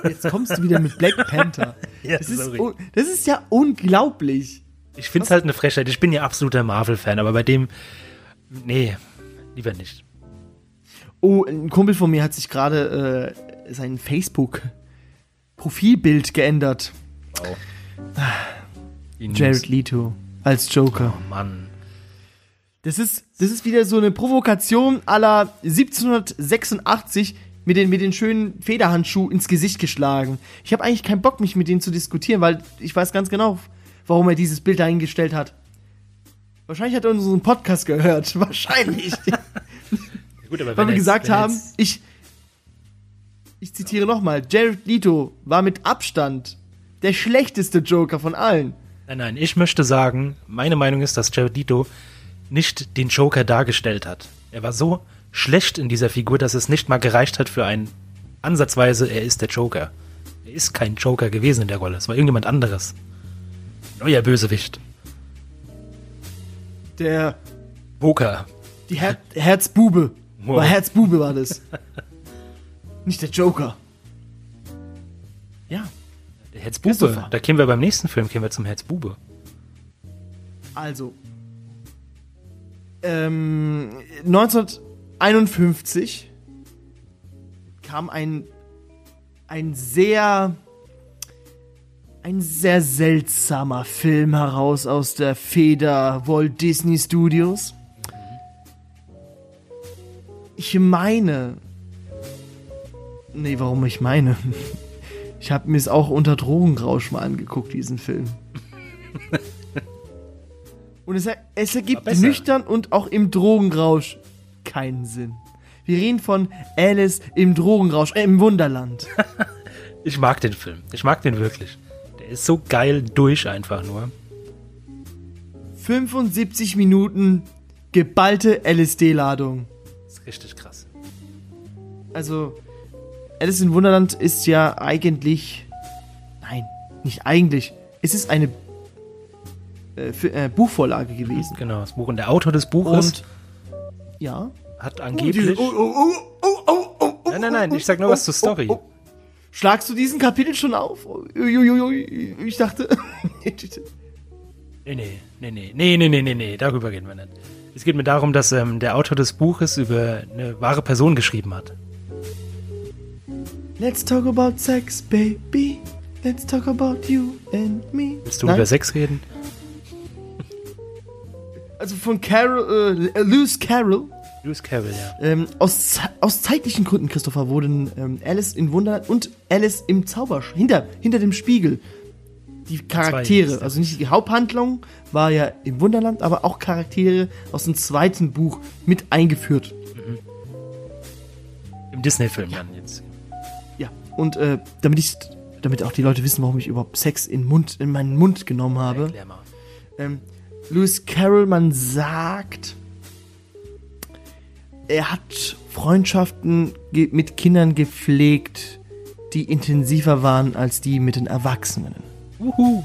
Jetzt kommst du wieder mit Black Panther. Ja, Das ist, das ist ja unglaublich. Ich find's halt eine Frechheit. Ich bin ja absoluter Marvel-Fan, aber bei dem. Nee, lieber nicht. Oh, ein Kumpel von mir hat sich gerade äh, sein Facebook-Profilbild geändert. Wow. Jared Leto als Joker. Oh Mann. Das ist, das ist wieder so eine Provokation aller 1786 mit den, mit den schönen Federhandschuh ins Gesicht geschlagen. Ich habe eigentlich keinen Bock, mich mit denen zu diskutieren, weil ich weiß ganz genau, warum er dieses Bild dahingestellt hat. Wahrscheinlich hat er unseren Podcast gehört. Wahrscheinlich. Gut, aber weil wir gesagt haben, jetzt- ich, ich zitiere nochmal, Jared Leto war mit Abstand der schlechteste Joker von allen. Nein, nein, ich möchte sagen, meine Meinung ist, dass Jared Leto nicht den Joker dargestellt hat. Er war so schlecht in dieser Figur, dass es nicht mal gereicht hat für einen ansatzweise, er ist der Joker. Er ist kein Joker gewesen in der Rolle, es war irgendjemand anderes. Neuer Bösewicht. Der, Joker. die Her Herzbube. Wow. War Herzbube war das. Nicht der Joker. Ja, Der Herzbube. Da kämen wir beim nächsten Film, kämen wir zum Herzbube. also. Ähm, 1951 kam ein, ein sehr, ein sehr seltsamer Film heraus aus der Feder Walt Disney Studios. Ich meine. Nee, warum ich meine? Ich habe mir es auch unter Drogenrausch mal angeguckt, diesen Film. Und es, es ergibt nüchtern und auch im Drogenrausch keinen Sinn. Wir reden von Alice im Drogenrausch, äh, im Wunderland. Ich mag den Film. Ich mag den wirklich. Der ist so geil durch einfach nur. 75 Minuten geballte LSD-Ladung. Richtig krass. Also, Alice im Wunderland ist ja eigentlich. Nein, nicht eigentlich. Es ist eine äh, für, äh, Buchvorlage gewesen. Genau, das Buch. Und der Autor des Buches Und ja. hat angeblich. Oh, oh, oh, oh, oh, oh, oh, Nein, nein, nein, ich sag nur was zur Story. Schlagst du diesen Kapitel schon auf? Uiuiui, Ich dachte. Nee, nee, nee, nee, nee, nee, nee, darüber reden wir nicht. Es geht mir darum, dass ähm, der Autor des Buches über eine wahre Person geschrieben hat. Let's talk about sex, baby. Let's talk about you and me. Willst du Nein? über Sex reden? Also von Carol, äh, Lewis Carroll. Lewis Carroll, ja. Ähm, aus, aus zeitlichen Gründen, Christopher, wurden ähm, Alice in Wunderland und Alice im Zaubersch hinter, hinter dem Spiegel die Charaktere, ja. also nicht die Haupthandlung war ja im Wunderland, aber auch Charaktere aus dem zweiten Buch mit eingeführt. Im Disney-Film dann jetzt. Ja. Und äh, damit ich, damit auch die Leute wissen, warum ich überhaupt Sex in, Mund, in meinen Mund genommen habe. Ähm, Lewis Carroll, man sagt, er hat Freundschaften mit Kindern gepflegt, die intensiver waren als die mit den Erwachsenen. Uhu.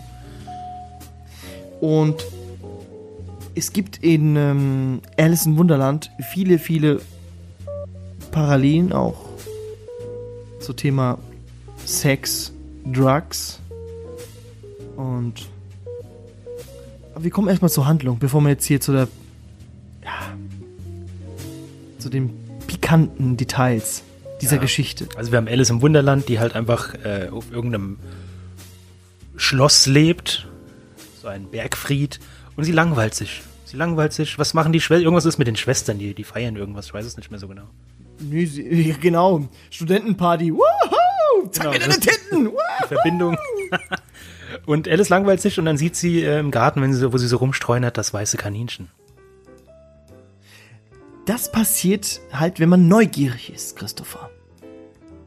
Und es gibt in ähm, Alice in Wunderland viele, viele Parallelen auch zu Thema Sex, Drugs und aber wir kommen erstmal zur Handlung, bevor wir jetzt hier zu der ja, zu den pikanten Details dieser Ja. Geschichte. Also wir haben Alice im Wunderland, die halt einfach äh, auf irgendeinem Schloss lebt, so ein Bergfried, und sie langweilt sich. Sie langweilt sich. Was machen die Schwestern? Irgendwas ist mit den Schwestern, die, die feiern irgendwas. Ich weiß es nicht mehr so genau. Nö, sie, genau, Studentenparty. Woohoo! Zeig Genau, mir deine Titten. Verbindung. und Alice langweilt sich und dann sieht sie äh, im Garten, wenn sie, so- wo sie so rumstreunert, das weiße Kaninchen. Das passiert halt, wenn man neugierig ist, Christopher.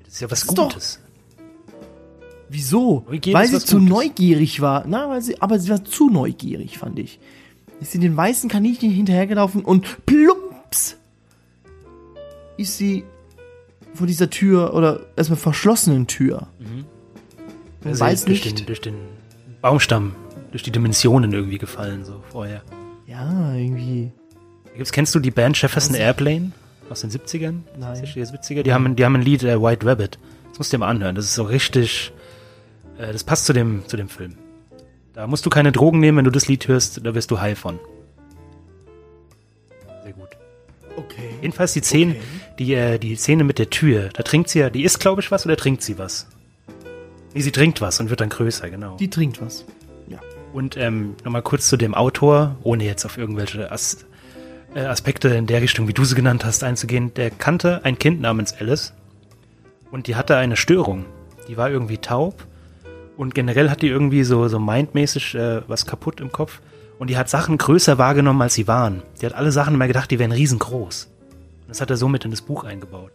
Das ist ja was Das Gutes. Wieso? Weil sie zu Gutes. neugierig war. Na, weil sie, aber sie war zu neugierig, fand ich. Ist sie den weißen Kaninchen hinterhergelaufen und plumps ist sie vor dieser Tür oder erstmal verschlossenen Tür. Man Also weiß durch nicht. Den, durch den Baumstamm, durch die Dimensionen irgendwie gefallen, so vorher. Ja, irgendwie. Gibt's, kennst du die Band Jefferson Airplane aus den 70ern? Nein. 60er, 70er? Die haben, die haben ein Lied, äh, White Rabbit. Das musst du dir mal anhören. Das ist so richtig, äh, das passt zu dem, zu dem Film. Da musst du keine Drogen nehmen, wenn du das Lied hörst, da wirst du high von. Sehr gut. Okay. Jedenfalls die Szene, Okay. die, äh, die Szene mit der Tür. Da trinkt sie ja, die isst, glaube ich, was oder trinkt sie was? Nee, sie trinkt was und wird dann größer, genau. Die trinkt was. Ja. Und ähm, nochmal kurz zu dem Autor, ohne jetzt auf irgendwelche As äh, Aspekte in der Richtung, wie du sie genannt hast, einzugehen. Der kannte ein Kind namens Alice und die hatte eine Störung. Die war irgendwie taub und generell hat die irgendwie so, so mindmäßig äh, was kaputt im Kopf und die hat Sachen größer wahrgenommen, als sie waren. Die hat alle Sachen immer gedacht, die wären riesengroß. Und das hat er somit in das Buch eingebaut.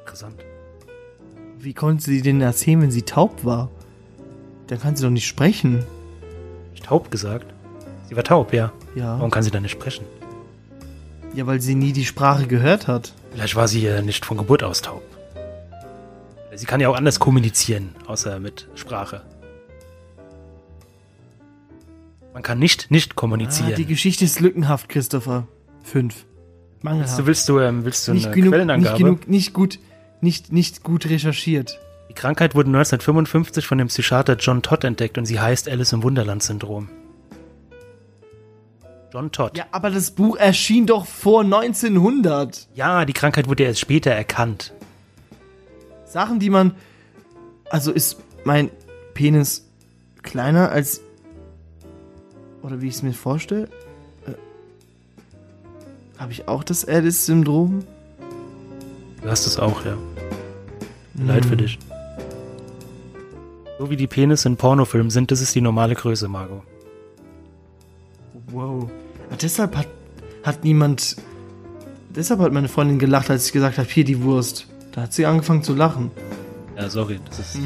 Interessant. Wie konnte sie denn erzählen, wenn sie taub war? Dann kann sie doch nicht sprechen. Ich taub gesagt. Sie war taub, ja. Ja. Warum kann sie dann nicht sprechen? Ja, weil sie nie die Sprache gehört hat. Vielleicht war sie äh, nicht von Geburt aus taub. Sie kann ja auch anders kommunizieren, außer mit Sprache. Man kann nicht nicht Ah, kommunizieren. die Geschichte ist lückenhaft, Christopher. Fünf. Mangelhaft. du, willst du, ähm, willst du eine nicht, genug, nicht Quellenangabe? genug, nicht gut, nicht, nicht gut recherchiert. Die Krankheit wurde 1955 von dem Psychiater John Todd entdeckt und sie heißt Alice im Wunderland-Syndrom. John Todd. Ja, aber das Buch erschien doch vor 1900. ja, die Krankheit wurde erst später erkannt. Sachen, die man. Also ist mein Penis kleiner als. Oder wie ich es mir vorstelle? Äh, Habe ich auch das Alice-Syndrom? Du hast es auch, ja. Leid für dich. So wie die Penisse in Pornofilmen sind, das ist die normale Größe, Margot. Wow. Ja, deshalb hat, hat niemand. Deshalb hat meine Freundin gelacht, als ich gesagt habe, hier die Wurst. Da hat sie angefangen zu lachen. Ja, sorry, das ist.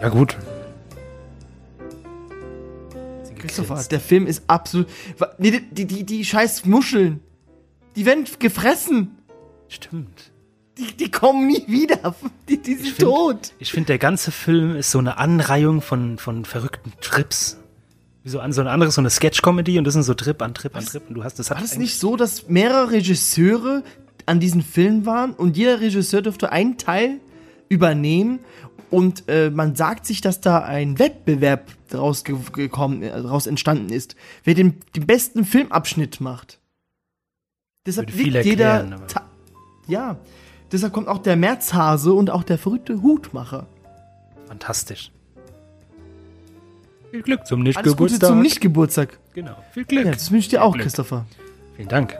Ja, gut. Christopher, der Film ist absolut. Nee, die, die, die, die scheiß Muscheln. Die werden gefressen. Stimmt. Die, die kommen nie wieder. Die, die sind find- tot. Ich finde, der ganze Film ist so eine Anreihung von, von verrückten Trips. Wie so, an, so ein anderes, so eine Sketch-Comedy und das sind so Trip an Trip an Trip. Und du hast das hat War das nicht so, dass mehrere Regisseure an diesem Film waren und jeder Regisseur durfte einen Teil übernehmen Und äh, man sagt sich, dass da ein Wettbewerb daraus ge gekommen, äh, daraus entstanden ist, wer den, den besten Filmabschnitt macht. Deshalb Würde viel liegt jeder. erklären, Ja, deshalb kommt auch der Märzhase und auch der verrückte Hutmacher. Fantastisch. Viel Glück zum Alles Gute Nicht-Geburtstag. zum Nicht-Geburtstag. Genau. Viel Glück. Ja, das wünsche ich dir auch, Glück. Christopher. Vielen Dank.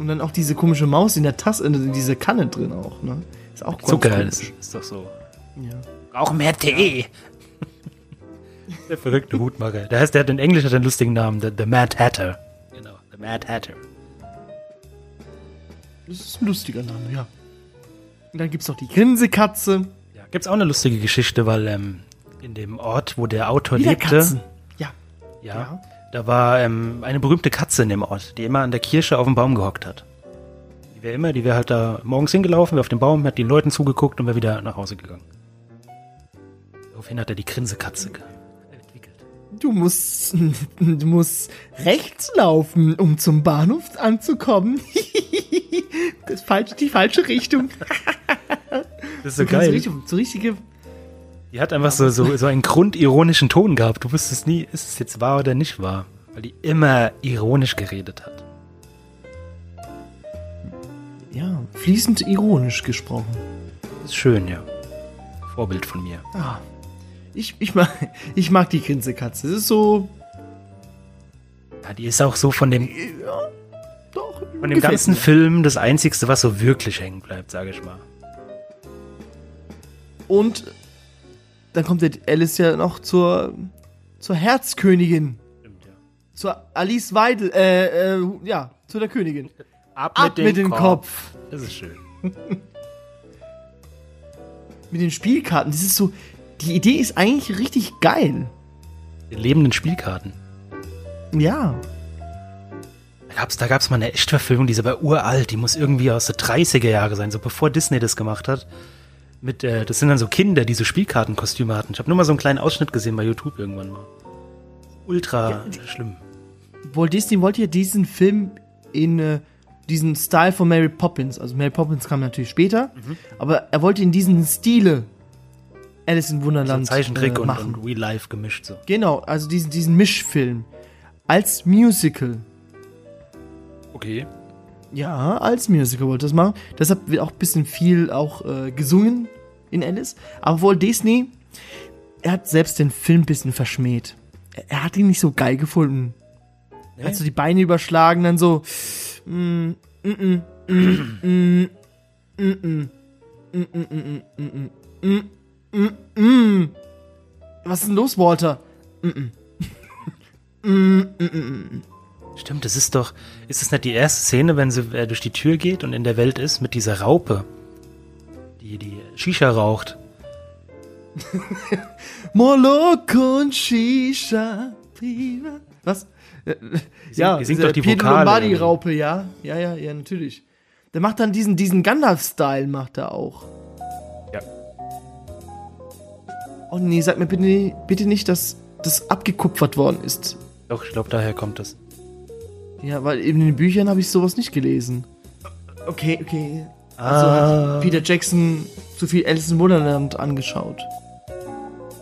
Und dann auch diese komische Maus in der Tasse, in dieser Kanne drin auch, ne? Ist auch ganz Zucker komisch. ist, ist doch so. Ja. Auch mehr Tee. der verrückte Hutmacher. Der heißt, der hat in Englisch hat er einen lustigen Namen. The, the Mad Hatter. Genau. The Mad Hatter. Das ist ein lustiger Name, ja. Und dann gibt's noch die Grinsekatze. Ja, gibt's auch eine lustige Geschichte, weil ähm, in dem Ort, wo der Autor Wieder lebte, Katzen. Ja. Ja, Ja. Da war ähm, eine berühmte Katze in dem Ort, die immer an der Kirsche auf dem Baum gehockt hat. Die wäre immer, die wäre halt da morgens hingelaufen, wäre auf dem Baum, hat den Leuten zugeguckt und wäre wieder nach Hause gegangen. Daraufhin hat er die Grinsekatze entwickelt. Du musst, du musst rechts laufen, um zum Bahnhof anzukommen. das ist falsch, die falsche Richtung. Das ist so geil. richtig- So richtige. Die hat einfach so, so, so einen grundironischen Ton gehabt. Du wusstest nie, ist es jetzt wahr oder nicht wahr. Weil die immer ironisch geredet hat. Ja, fließend ironisch gesprochen. Das ist schön, ja. Vorbild von mir. Ah, ich, ich, mag, ich mag die Grinsekatze. Es ist so. Ja, die ist auch so von dem, Ja, doch. von dem ganzen Film das Einzigste, was so wirklich hängen bleibt, sage ich mal. Und dann kommt der Alice ja noch zur, zur Herzkönigin. Stimmt, ja. Zur Alice Weidel. Äh, äh, ja, zu der Königin. Ab, Ab mit dem Kopf. Das ist schön. Mit den Spielkarten. Das ist so. Die Idee ist eigentlich richtig geil. Die lebenden Spielkarten. Ja. Da gab's, da gab's mal eine Echtverfilmung, die ist aber uralt, die muss irgendwie aus den 30er Jahre sein, so bevor Disney das gemacht hat. Mit, äh, das sind dann so Kinder, die so Spielkartenkostüme hatten. Ich habe nur mal so einen kleinen Ausschnitt gesehen bei YouTube irgendwann mal. Ultra schlimm. Walt Disney wollte ja diesen Film in äh, diesen Style von Mary Poppins. Also Mary Poppins kam natürlich später, aber er wollte in diesen Stile Alice in So Wunderland Zeichentrick äh, und, machen. und Real Life gemischt so. Genau, also diesen, diesen Mischfilm. Als Musical. Okay. Ja, als Musical wollte das machen. Deshalb wird auch ein bisschen viel auch äh, gesungen in Alice. Aber Walt Disney, er hat selbst den Film ein bisschen verschmäht. Er, er hat ihn nicht so geil gefunden. Er hat so die Beine überschlagen, dann so. Mm, mm, mm, mm, mm, mm, mm, mm, mm, mm, mm, mm, mm, mm, mm. Was ist denn los, Walter? Mm, mm. Mm, mm, mm, mm. Stimmt, das ist doch, ist das nicht die erste Szene, wenn sie äh, durch die Tür geht und in der Welt ist mit dieser Raupe, die die Shisha raucht? Moloko und Shisha. Prima. Was? Äh, ja, die singt diese doch die Pietro Lombardi-Raupe, ja. Ja, ja, ja, natürlich. Der macht dann diesen, diesen Gandalf-Style, macht er auch. Ja. Oh nee, sag mir bitte, bitte nicht, dass das abgekupfert worden ist. Doch, ich glaube, daher kommt das. Ja, weil in den Büchern habe ich sowas nicht gelesen. Okay, okay. Also Ah. hat Peter Jackson zu viel Alice in Wonderland angeschaut.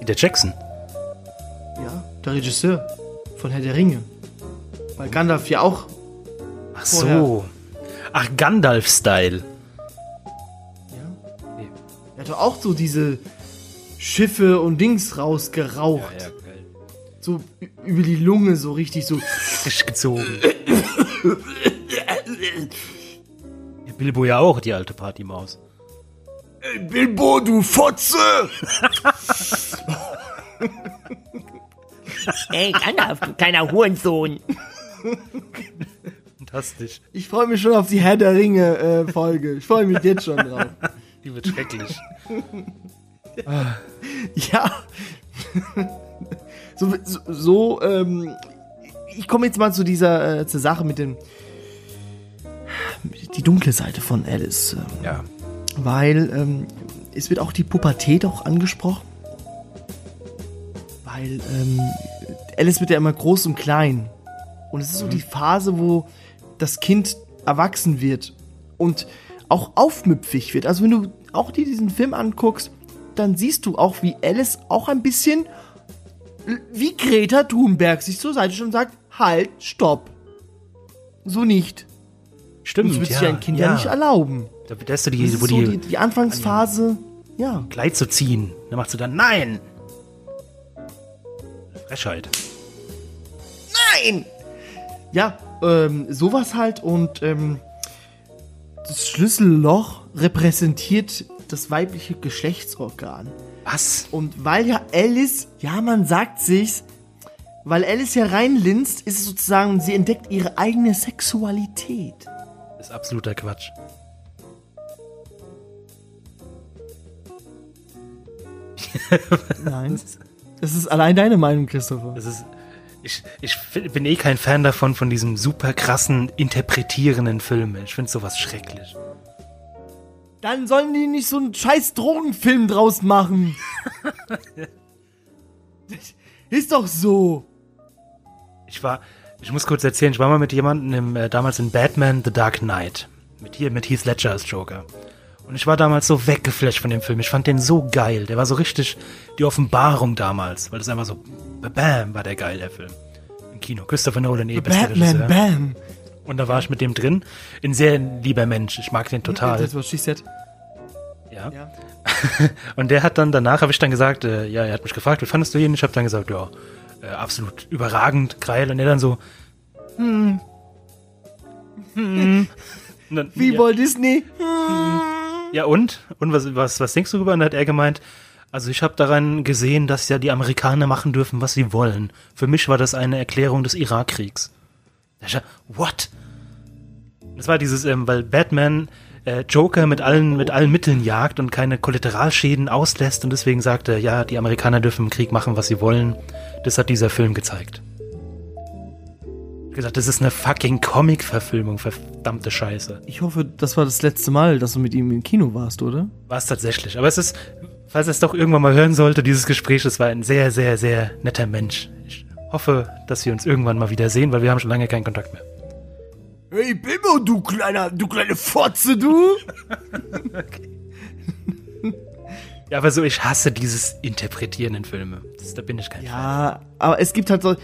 Der Jackson. Ja, der Regisseur von Herr der Ringe. Weil Gandalf ja auch Ach Vorher. so. Ach, Gandalf-Style. Ja. Er hat doch auch so diese Schiffe und Dings rausgeraucht. geil. So über die Lunge, so richtig so. Frisch gezogen. Bilbo ja auch, die alte Partymaus. Bilbo, du Fotze! Ey, Gandalf, du kleiner Hurensohn. Fantastisch. Ich freue mich schon auf die Herr der Ringe äh, Folge. Ich freue mich jetzt schon drauf. Die wird schrecklich. Ja. So, so, so ähm, ich komme jetzt mal zu dieser äh, zur Sache mit dem die dunkle Seite von Alice. Ähm, Ja. weil ähm, es wird auch die Pubertät auch angesprochen. Weil ähm, Alice wird ja immer groß und klein. Und es ist so die Phase, wo das Kind erwachsen wird und auch aufmüpfig wird. Also wenn du auch dir diesen Film anguckst, dann siehst du auch, wie Alice auch ein bisschen wie Greta Thunberg sich zur Seite schon sagt, halt, stopp. So nicht. Stimmt, Das wird sich ein Kind ja. nicht erlauben. Da, da ist so die, Das ist wo so die, die, die Anfangsphase, ja. Kleid zu ziehen. Dann macht sie dann, nein! Frechheit. Nein! Ja, ähm, sowas halt und ähm, das Schlüsselloch repräsentiert das weibliche Geschlechtsorgan. Was? Und weil ja Alice, ja, man sagt sich's, weil Alice ja reinlinst, ist es sozusagen, sie entdeckt ihre eigene Sexualität. Das ist absoluter Quatsch. Nein. Das ist allein deine Meinung, Christopher. Das ist. Ich, ich bin eh kein Fan davon, von diesem super krassen, interpretierenden Filmen. Ich finde sowas schrecklich. Dann sollen die nicht so einen scheiß Drogenfilm draus machen. ist doch so. Ich war, ich muss kurz erzählen, ich war mal mit jemandem im, äh, damals in Batman The Dark Knight. Mit hier, mit Heath Ledger als Joker. Und ich war damals so weggeflasht von dem Film. Ich fand den so geil. Der war so richtig die Offenbarung damals. Weil das einfach so, bam, war der geil, der Film. Im Kino. Christopher Nolan, eh bester Batman, Regisseur. bam. Und da war ich mit dem drin. Ein sehr lieber Mensch. Ich mag den total. Das was she said. Ja. Ja. Und der hat dann danach, habe ich dann gesagt, äh, ja, er hat mich gefragt, wie fandest du ihn? Ich habe dann gesagt, ja, äh, absolut überragend, geil. Und er dann so, hm, hm. Dann, Wie ja, Walt Disney? ja und? Und was, was, was denkst du darüber? Und dann hat er gemeint, also ich habe daran gesehen, dass ja die Amerikaner machen dürfen, was sie wollen. Für mich war das eine Erklärung des Irakkriegs. Da hab ich gedacht, What? Das war dieses, ähm, weil Batman äh, Joker mit allen, mit allen Mitteln jagt und keine Kollateralschäden auslässt und deswegen sagte, ja, die Amerikaner dürfen im Krieg machen, was sie wollen. Das hat dieser Film gezeigt. Ich gesagt, das ist eine fucking Comic-Verfilmung, verdammte Scheiße. Ich hoffe, das war das letzte Mal, dass du mit ihm im Kino warst, oder? War es tatsächlich. Aber es ist, falls er es doch irgendwann mal hören sollte, dieses Gespräch, es war ein sehr, sehr, sehr netter Mensch. Ich hoffe, dass wir uns irgendwann mal wieder sehen, weil wir haben schon lange keinen Kontakt mehr. Hey Bimbo, du kleiner, du kleine Fotze, du! Ja, aber so, ich hasse dieses Interpretieren in Filme. Das, da bin ich kein Fan. Ja, aber es gibt halt so,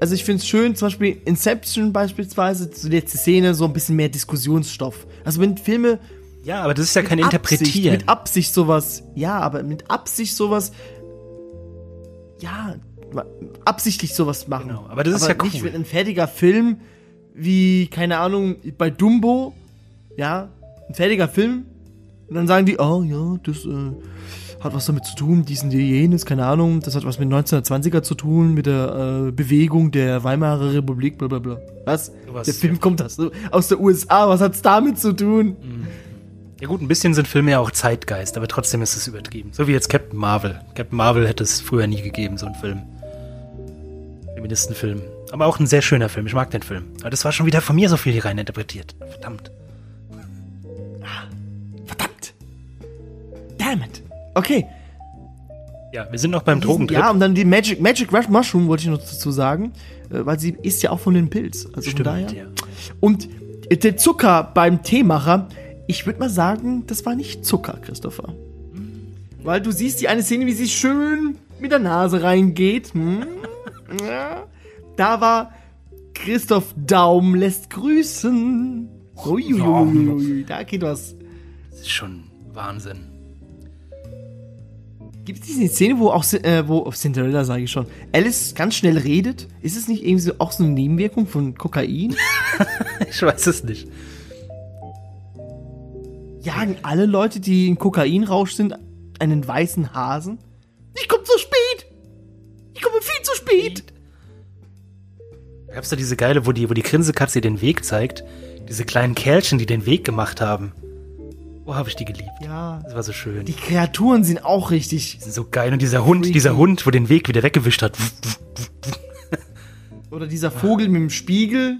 also ich finde es schön, zum Beispiel Inception beispielsweise, die letzte Szene, so ein bisschen mehr Diskussionsstoff. Also wenn Filme Ja, aber das ist ja kein mit Interpretieren. Absicht, mit Absicht sowas, ja, aber mit Absicht sowas, ja, absichtlich sowas machen. Genau, aber das ist ja nicht, cool. wenn ein fertiger Film, wie, keine Ahnung, bei Dumbo, ja, ein fertiger Film, und dann sagen die, oh ja, das äh, hat was damit zu tun, dies und jenes, keine Ahnung, das hat was mit 1920er zu tun, mit der äh, Bewegung der Weimarer Republik, bla bla bla. Was? Sowas, der Film ja. kommt aus, aus der USA, was hat's damit zu tun? Ja gut, ein bisschen sind Filme ja auch Zeitgeist, aber trotzdem ist es übertrieben. So wie jetzt Captain Marvel. Captain Marvel hätte es früher nie gegeben, so ein Film. Feministenfilm. Aber auch ein sehr schöner Film. Ich mag den Film. Aber das war schon wieder von mir so viel hier rein interpretiert. Verdammt. Verdammt. Damn it. Okay. Ja, wir sind noch beim Drogentrip. Ja, und dann die Magic, Magic Rush Mushroom wollte ich noch dazu sagen, äh, weil sie ist ja auch von den Pilz. Also Stimmt, daher. ja. Und äh, der Zucker beim Teemacher, ich würde mal sagen, das war nicht Zucker, Christopher. Weil du siehst die eine Szene, wie sie schön mit der Nase reingeht. Hm? Ja. Da war Christoph Daum lässt grüßen. Uiuiuiui, da geht was. Das ist schon Wahnsinn. Gibt es diese Szene, wo auch äh, wo auf Cinderella sage ich schon, Alice ganz schnell redet? Ist es nicht irgendwie so, auch so eine Nebenwirkung von Kokain? Ich weiß es nicht. Jagen alle Leute, die in Kokainrausch sind, einen weißen Hasen? Ich komme zu spät! Ich komme viel zu spät! Gab's da diese geile, wo die, wo die Grinsekatze den Weg zeigt. Diese kleinen Kerlchen, die den Weg gemacht haben. Oh, habe ich die geliebt. Ja. Das war so schön. Die Kreaturen sind auch richtig. Die sind so geil. Und dieser Hund, Freaky. dieser Hund, wo den Weg wieder weggewischt hat. Oder dieser Vogel mit dem Spiegel.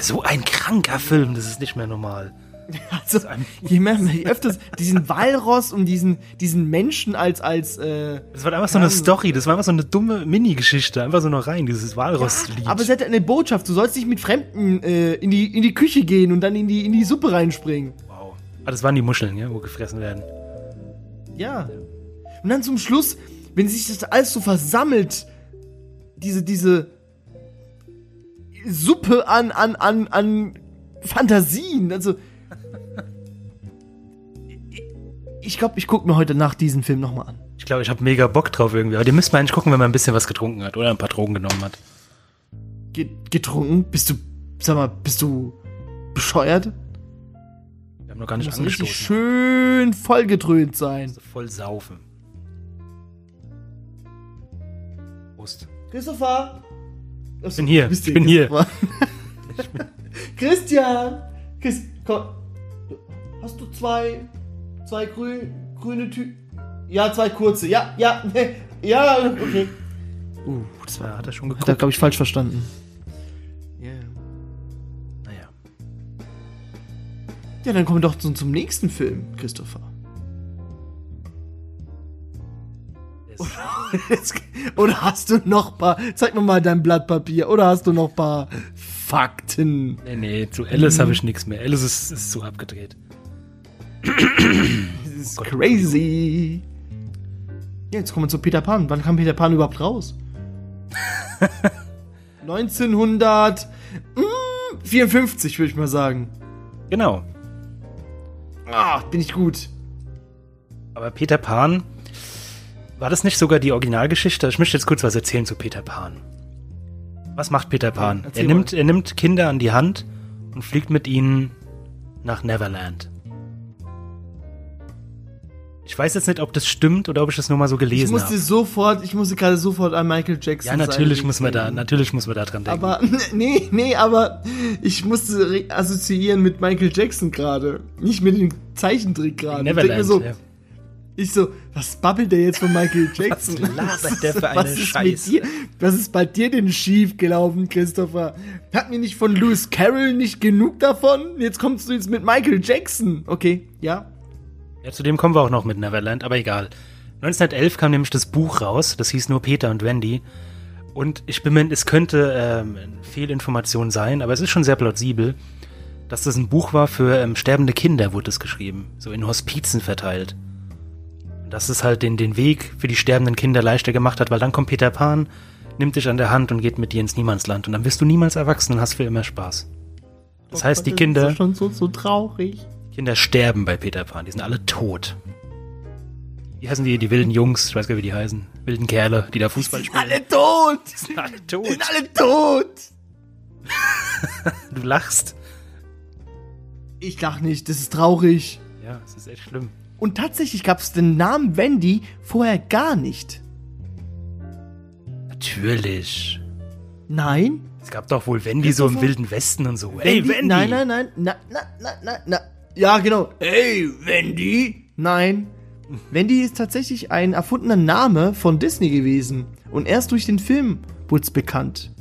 So ein kranker Film, das ist nicht mehr normal. Also, je mehr, je öfters diesen Walross und diesen, diesen Menschen als, als, äh, Das war einfach so eine Story, das war einfach so eine dumme Mini-Geschichte. Einfach so noch rein, dieses Walross-Lied. aber es hat eine Botschaft. Du sollst nicht mit Fremden äh, in, die, in die Küche gehen und dann in die, in die Suppe reinspringen. wow. Ah, das waren die Muscheln, ja, wo gefressen werden. Ja. Und dann zum Schluss, wenn sich das alles so versammelt, diese, diese Suppe an, an, an, an Fantasien, also. Ich glaube, ich gucke mir heute nach diesen Film nochmal an. Ich glaube, ich habe mega Bock drauf irgendwie. Aber den müsste man eigentlich gucken, wenn man ein bisschen was getrunken hat oder ein paar Drogen genommen hat. Ge getrunken? Bist du, sag mal, bist du bescheuert? Wir haben noch gar nicht Muss richtig angestoßen. schön vollgedröhnt sein. Voll saufen. Prost. Christopher! Ich bin hier, ich bin hier. Christian! Chris, komm. Hast du zwei, zwei grü grüne Tü... Ja, zwei kurze. Ja, ja, ja, okay. Uh, das war, hat er schon Hat er, geguckt. glaube ich, falsch verstanden. Yeah. Naja. Ja, dann kommen wir doch zum, zum nächsten Film, Christopher. Oder hast du noch paar... Zeig mir mal dein Blatt Papier. Oder hast du noch paar Fakten? Nee, nee, zu Alice habe ich nichts mehr. Alice ist, ist so abgedreht. Das ist Gott. crazy. Ja, jetzt kommen wir zu Peter Pan. Wann kam Peter Pan überhaupt raus? 1954, würde ich mal sagen. Genau. Ah, bin ich gut. Aber Peter Pan, war das nicht sogar die Originalgeschichte? Ich möchte jetzt kurz was erzählen zu Peter Pan. Was macht Peter Pan? Er nimmt, er nimmt Kinder an die Hand und fliegt mit ihnen nach Neverland. Ich weiß jetzt nicht, ob das stimmt oder ob ich das nur mal so Ich gelesen musste habe. sofort, ich musste gerade sofort an Michael Jackson Ja, natürlich muss man da, denken. natürlich muss man da dran denken. Aber, nee, nee, aber ich musste re- assoziieren mit Michael Jackson gerade. Nicht mit dem Zeichentrick gerade. Ich Neverland. so, ja. Ich so, was babbelt der jetzt von Michael Jackson? labert der für eine was ist Scheiße? Dir? Was ist bei dir denn schief gelaufen, Christopher? Hat mir nicht von Lewis Carroll nicht genug davon? Jetzt kommst du jetzt mit Michael Jackson. Okay, ja. Ja, zu dem kommen wir auch noch mit Neverland, aber egal. 1911 kam nämlich das Buch raus, das hieß nur Peter und Wendy. Und ich bin mir, es könnte ähm, Fehlinformation sein, aber es ist schon sehr plausibel, dass das ein Buch war für ähm, sterbende Kinder, wurde es geschrieben. So in Hospizen verteilt. Und dass es halt den, den Weg für die sterbenden Kinder leichter gemacht hat, weil dann kommt Peter Pan, nimmt dich an der Hand und geht mit dir ins Niemandsland. Und dann wirst du niemals erwachsen und hast für immer Spaß. Das heißt, die Oh Das Kinder, ist schon so, so traurig. Kinder sterben bei Peter Pan, die sind alle tot. Wie heißen die, die wilden Jungs, ich weiß gar nicht, wie die heißen, wilden Kerle, die da Fußball spielen. Alle tot! sind alle tot. Sind alle tot! Du lachst. Ich lach nicht, das ist traurig. Ja, es ist echt schlimm. Und tatsächlich gab es den Namen Wendy vorher gar nicht. Natürlich. Nein? Es gab doch wohl Wendy so im wilden Westen und so. Ey, Wendy! Nein, nein, nein. Na, na, na, na, na. Ja, genau. Hey, Wendy? Nein. Wendy ist tatsächlich ein erfundener Name von Disney gewesen. Und erst durch den Film wurde es bekannt.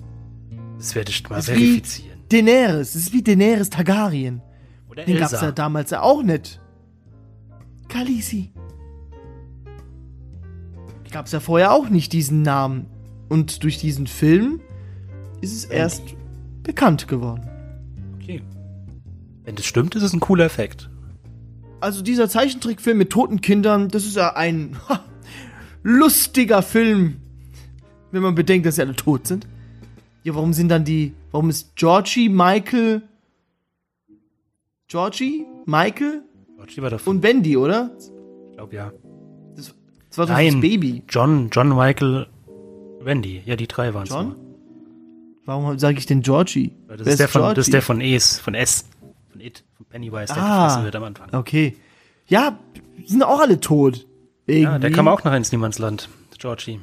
Das werde ich mal Das ist verifizieren. wie Daenerys. Es ist wie Daenerys Targaryen. Oder Den gab's ja Elsa. damals ja auch nicht. Khaleesi. Gab's ja vorher auch nicht diesen Namen. Und durch diesen Film ist es erst bekannt geworden. Okay. Wenn das stimmt, ist es ein cooler Effekt. Also dieser Zeichentrickfilm mit toten Kindern, das ist ja ein ha, lustiger Film. Wenn man bedenkt, dass sie alle tot sind. Ja, warum sind dann die, warum ist Georgie, Michael, Georgie, Michael Georgie war davon. und Wendy, oder? Ich glaube ja. Das, das war doch Nein. das Baby. John, John Michael, Wendy. Ja, die drei waren es. John? Warum sage ich denn Georgie? Das ist, der von, das ist der von Es, von S. Von It, von Pennywise, der Ah. gefressen wird am Anfang. Okay. Ja, sind auch alle tot. Irgendwie. Ja, der kam auch noch ins Niemandsland. Georgie.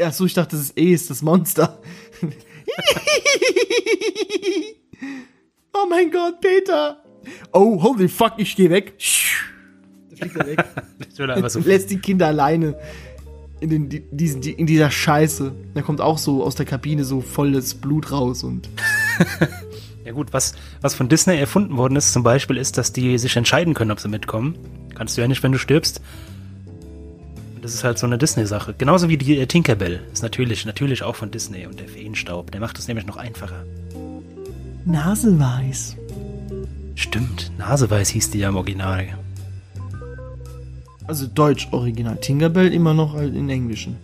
Achso, ich dachte, das ist Es, das Monster. oh mein Gott, Peter. Oh, holy fuck, ich geh weg. Da fliegt er weg. So. Lässt die Kinder alleine in, den, die, diesen, die, in dieser Scheiße. Da kommt auch so aus der Kabine so volles Blut raus und. Ja gut, was, was von Disney erfunden worden ist zum Beispiel, ist, dass die sich entscheiden können, ob sie mitkommen. Kannst du ja nicht, wenn du stirbst. Das ist halt so eine Disney-Sache. Genauso wie die äh, Tinkerbell. Ist natürlich, natürlich auch von Disney und der Feenstaub. Der macht es nämlich noch einfacher. Naseweiß. Stimmt, Naseweiß hieß die ja im Original. Also Deutsch Original. Tinkerbell immer noch halt in Englischen.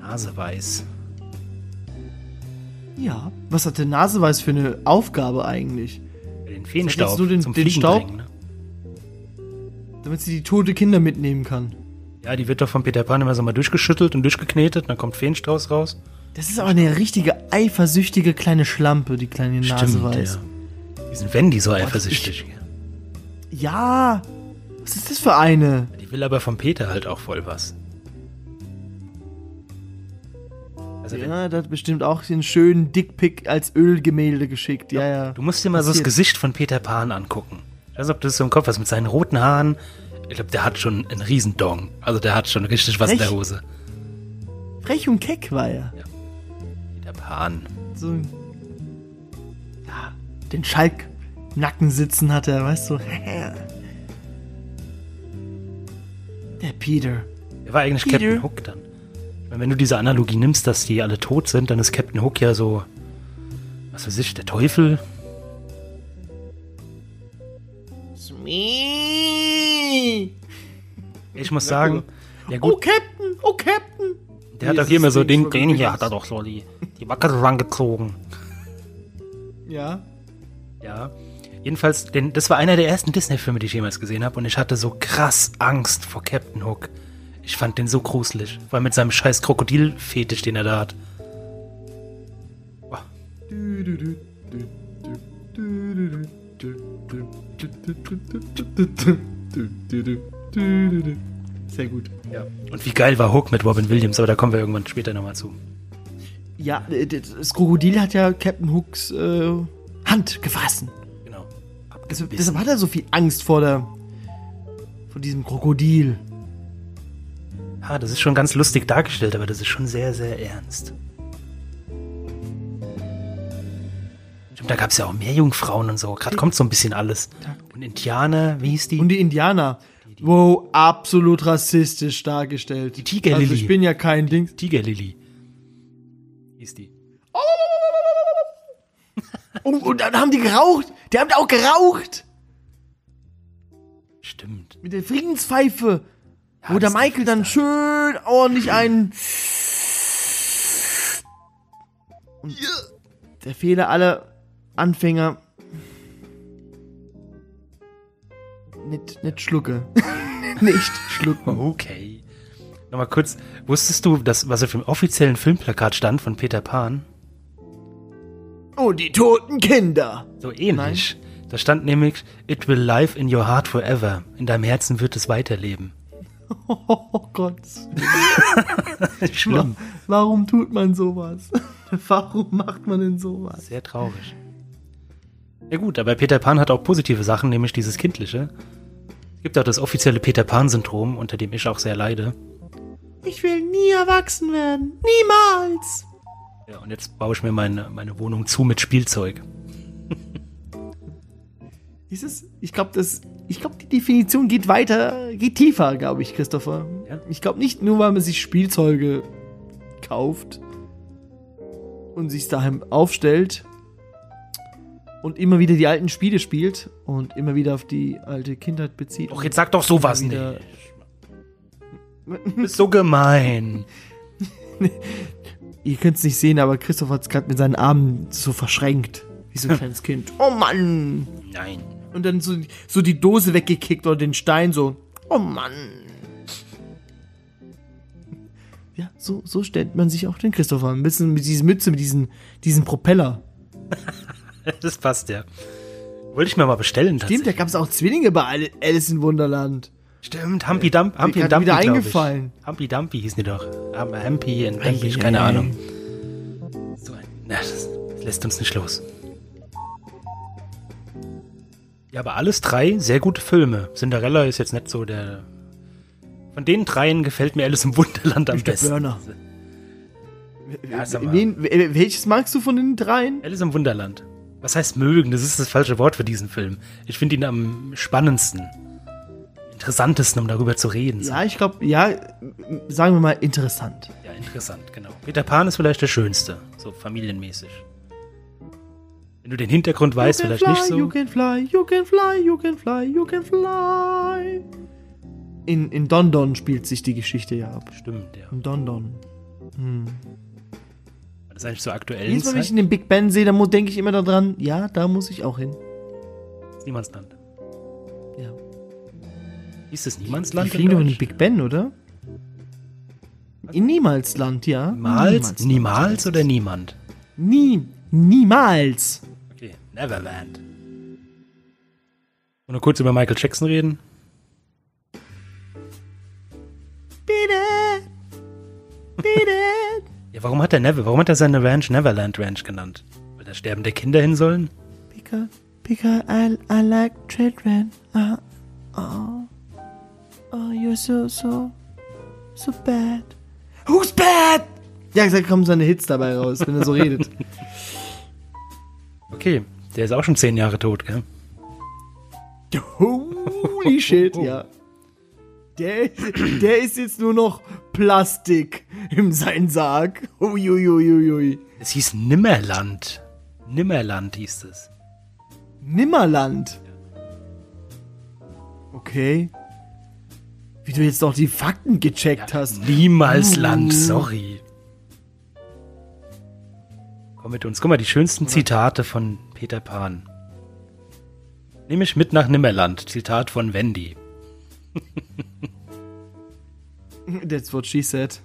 Naseweiß. Ja. Was hat der Naseweiß für eine Aufgabe eigentlich? Den Feenstaub nur den- zum den Fliegen Staub? bringen, ne? Damit sie die tote Kinder mitnehmen kann. Ja, die wird doch von Peter Pan immer so mal durchgeschüttelt und durchgeknetet, dann kommt Feenstrauß raus. Das ist aber eine richtige eifersüchtige kleine Schlampe, die kleine Naseweiß. ja. Die sind Wendy so eifersüchtig. Ja. Was ist das für eine? Die will aber vom Peter halt auch voll was. Also Ja, der hat bestimmt auch den schönen Dickpick als Ölgemälde geschickt. Ja, ja. du musst dir mal so das. Gesicht von Peter Pan angucken. Ich weiß nicht, ob du das so im Kopf hast, mit seinen roten Haaren. Ich glaube, der hat schon einen Riesendong. Also der hat schon richtig was in der? Hose. Frech und keck war er. Peter Pan. So ja, den Schalk Nacken sitzen hat er, weißt du. Der Peter. Er war eigentlich Peter. Captain Hook dann. Wenn du diese Analogie nimmst, dass die alle tot sind, dann ist Captain Hook ja so, was weiß ich, der Teufel. Smee. Ich muss sagen, ja Oh, gut, Captain, oh, Captain. der hat ist hier immer so, den, den hier hat er doch so die, die Wacke rangezogen. Ja. Ja. Jedenfalls, den, das war einer der ersten Disney-Filme, die ich jemals gesehen habe und ich hatte so krass Angst vor Captain Hook. Ich fand den so gruselig, weil mit seinem scheiß Krokodilfetisch, den er da hat. Boah. Sehr gut. Ja. Und wie geil war Hook mit Robin Williams, aber da kommen wir irgendwann später nochmal zu. Ja, das Krokodil hat ja Captain Hooks äh, Hand gefasst. Genau. Deshalb, deshalb hat er so viel Angst vor der vor diesem Krokodil. Ah, das ist schon ganz lustig dargestellt, aber das ist schon sehr, sehr ernst. Stimmt, da gab es ja auch mehr Jungfrauen und so. Gerade kommt so ein bisschen alles. Und Indianer, wie hieß die? Und die Indianer. Wow, absolut rassistisch dargestellt. Die Tigerlily. Also ich bin ja kein Ding. Tigerlily. Hieß die. Oh, und dann haben die geraucht. Die haben auch geraucht. Stimmt. Mit der Friedenspfeife. Ja, wo der Michael dann schön ordentlich einen. Und der Fehler aller Anfänger. Nicht, nicht schlucke. nicht schlucken. Okay. Nochmal kurz. Wusstest du, dass, was auf dem offiziellen Filmplakat stand von Peter Pan? Oh, die toten Kinder. So ähnlich. Da stand nämlich, It will live in your heart forever. In deinem Herzen wird es weiterleben. Oh Gott. Schlimm. Warum tut man sowas? Warum macht man denn sowas? Sehr traurig. Ja gut, aber Peter Pan hat auch positive Sachen, nämlich dieses Kindliche. Es gibt auch das offizielle Peter Pan-Syndrom, unter dem ich auch sehr leide. Ich will nie erwachsen werden. Niemals. Ja, und jetzt baue ich mir meine, meine Wohnung zu mit Spielzeug. Ist es? Ich glaube, das. Ich glaube, die Definition geht weiter, geht tiefer, glaube ich, Christopher. Ja? Ich glaube nicht nur, weil man sich Spielzeuge kauft und sich daheim aufstellt und immer wieder die alten Spiele spielt und immer wieder auf die alte Kindheit bezieht. Doch, jetzt sag doch sowas nicht. bist so gemein. Ihr könnt es nicht sehen, aber Christoph hat es gerade mit seinen Armen so verschränkt. Wie so ein kleines Kind. Oh Mann! Nein. Und dann so, so die Dose weggekickt oder den Stein so. Oh Mann! Ja, so, so stellt man sich auch den Christopher. Ein bisschen mit dieser Mütze, mit diesen, diesen Propeller. Das passt ja. Wollte ich mir mal bestellen. Stimmt, da gab es auch Zwillinge bei Ali- Alice in Wunderland. Stimmt, Humpy Dump, Humpy und grad Dumpy, wieder glaub ich. eingefallen. Humpy Dumpy hießen die doch. Hum- Humpy und Dumpy, Ei, keine ei, ei. Ahnung. So ein, na, das lässt uns nicht los. Ja, aber alles drei sehr gute Filme. Cinderella ist jetzt nicht so der... Von den dreien gefällt mir Alice im Wunderland am besten. Burner. Ja. Wen, wel- welches magst du von den dreien? Alice im Wunderland. Was heißt mögen? Das ist das falsche Wort für diesen Film. Ich finde ihn am spannendsten. Interessantesten, um darüber zu reden. Ja, ich glaube, ja, sagen wir mal interessant. Ja, interessant, genau. Peter Pan ist vielleicht der schönste, so familienmäßig. Wenn du den Hintergrund weißt, you vielleicht fly, nicht You so. can fly, you can fly, you can fly, you can fly. in, in Dondon spielt sich die Geschichte ja ab. Stimmt, ja. In Dondon. Das ist eigentlich zur aktuellen Jedes Mal, wenn ich in den Big Ben sehe, dann denke ich immer daran, ja, da muss ich auch hin. Niemandsland. Ja. Hieß es Die Niemandsland? fliegen doch in den? Big Ben, oder? In Niemalsland, ja. Niemals? Niemals oder niemand? Nie, niemals. Neverland. Und noch kurz über Michael Jackson reden. Bitte. Bitte. Ja, warum hat er Never, warum hat er seine Ranch Neverland Ranch genannt? Weil da sterbende Kinder hin sollen? Because, because I, I like children. Uh, oh. Oh, you're so, so, so bad. Who's bad? Ja, da kommen seine Hits dabei raus, wenn er so redet. Okay, der ist auch schon zehn Jahre tot, gell? Holy shit, ja. Der, der ist jetzt nur noch Plastik in seinem Sarg. Uiuiuiui. Es hieß Nimmerland. Nimmerland hieß es. Nimmerland. Okay. Wie du jetzt noch die Fakten gecheckt hast. Niemals Land, Uh. sorry. Komm mit uns. Guck mal, die schönsten Zitate von Peter Pan. Nimm mich mit nach Nimmerland. Zitat von Wendy. That's what she said.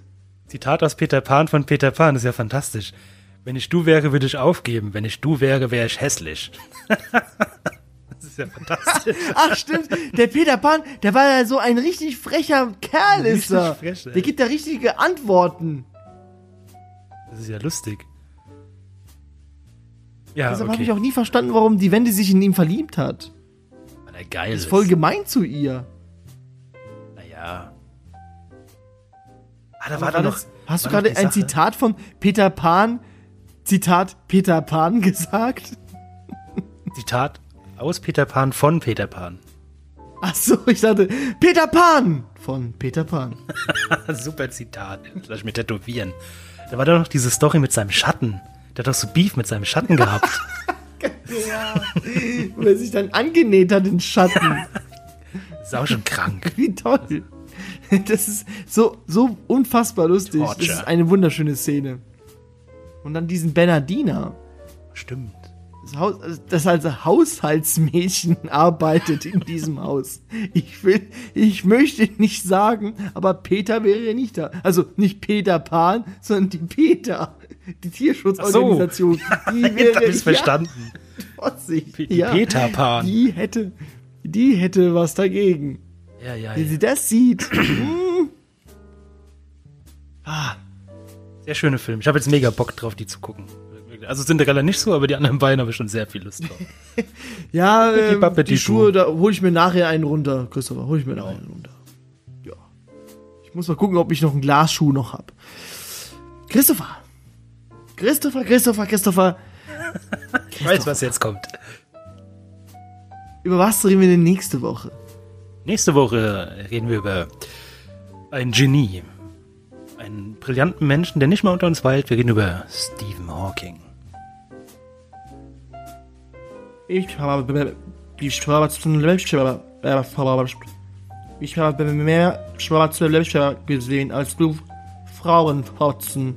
Zitat aus Peter Pan von Peter Pan ist ja fantastisch. Wenn ich du wäre, würde ich aufgeben. Wenn ich du wäre, wäre ich hässlich. das ist ja fantastisch. Ach stimmt, der Peter Pan, der war ja so ein richtig frecher Kerl ist er. frech, der gibt da richtige Antworten. Das ist ja lustig. Ja, Deshalb okay. habe ich auch nie verstanden, warum die Wendy sich in ihn verliebt hat. Weil er geil Ist ist. voll gemein zu ihr. Naja. Ah, da Aber war da noch. Hast du war gerade ein Sache. Zitat von Peter Pan, Zitat Peter Pan gesagt? Zitat aus Peter Pan von Peter Pan. Ach so, ich dachte Peter Pan von Peter Pan. Super Zitat. Lass ich mir tätowieren. Da war doch noch diese Story mit seinem Schatten. Der hat doch so Beef mit seinem Schatten gehabt. Ja. Wo er sich dann angenäht hat in Schatten. Das ist auch schon krank. Wie toll. Das ist so, so unfassbar lustig. Das Torture. ist eine wunderschöne Szene. Und dann diesen Bernardiner. Stimmt. Das, Haus, das als Haushaltsmädchen arbeitet in diesem Haus. Ich will, ich möchte nicht sagen, aber Peter wäre nicht da. Also nicht Peter Pan, sondern die Peter, die Tierschutzorganisation. Die Jetzt wäre hab ich's verstanden. Vorsicht, Die Peter Pan. Die hätte, die hätte was dagegen. Ja, ja, Wenn ja. sie das sieht. mm. ah, Sehr schöne Film. Ich habe jetzt mega Bock drauf, die zu gucken. Also Cinderella nicht so, aber die anderen beiden habe ich schon sehr viel Lust drauf. ja, ähm, die die Schuhe, da hole ich mir nachher einen runter, Christopher. Hol ich mir nachher einen runter. Ja. Ich muss mal gucken, ob ich noch einen Glasschuh noch hab. Christopher. Christopher, Christopher, Christopher. Ich weiß, was jetzt kommt. Über was reden wir denn nächste Woche? Nächste Woche reden wir über ein Genie. Einen brillanten Menschen, der nicht mal unter uns weilt. Wir reden über Stephen Hawking. Ich habe ich habe ich habe mehr schwarze Löcher gesehen als du Frauen fotzen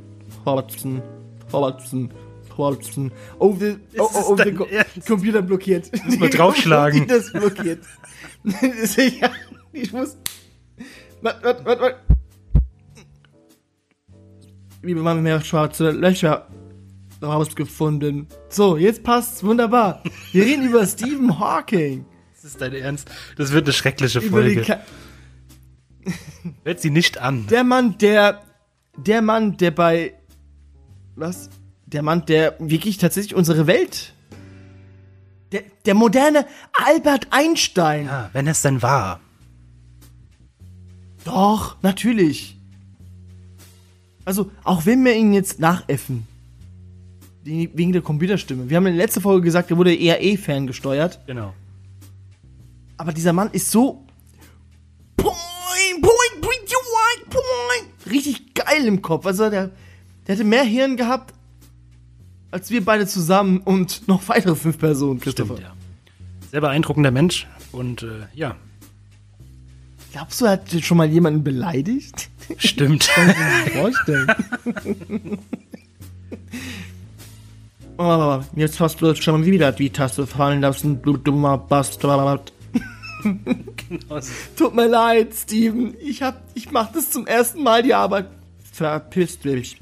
fotzen fotzen oh, the, oh, oh, oh, Co Ernst? Computer blockiert muss mal draufschlagen. das blockiert ich muss warte warte warte warte wir haben mehr schwarze Löcher rausgefunden. So, jetzt passt's wunderbar. Wir reden über Stephen Hawking. Das ist dein Ernst? Das wird eine schreckliche Folge. Hört sie nicht an. der Mann, der der Mann, der bei was? Der Mann, der wirklich tatsächlich unsere Welt der, der moderne Albert Einstein. Ja, wenn es denn war. Doch, natürlich. Also, auch wenn wir ihn jetzt nachäffen, wegen der Computerstimme. Wir haben in der letzten Folge gesagt, er wurde eher eh ferngesteuert. Genau. Aber dieser Mann ist so. Point, point, point, point, point. Richtig geil im Kopf. Also der, der hatte mehr Hirn gehabt als wir beide zusammen und noch weitere fünf Personen, Christopher. Stimmt, ja. Sehr beeindruckender Mensch und äh, ja. Glaubst du, er hat schon mal jemanden beleidigt? Stimmt. Ich vorstellen. oh, jetzt hast du schon wieder die Taste fallen lassen, du dummer Bastard. Genau. Tut mir leid, Steven. Ich hab, ich mach das zum ersten Mal, die Arbeit. Verpiss dich.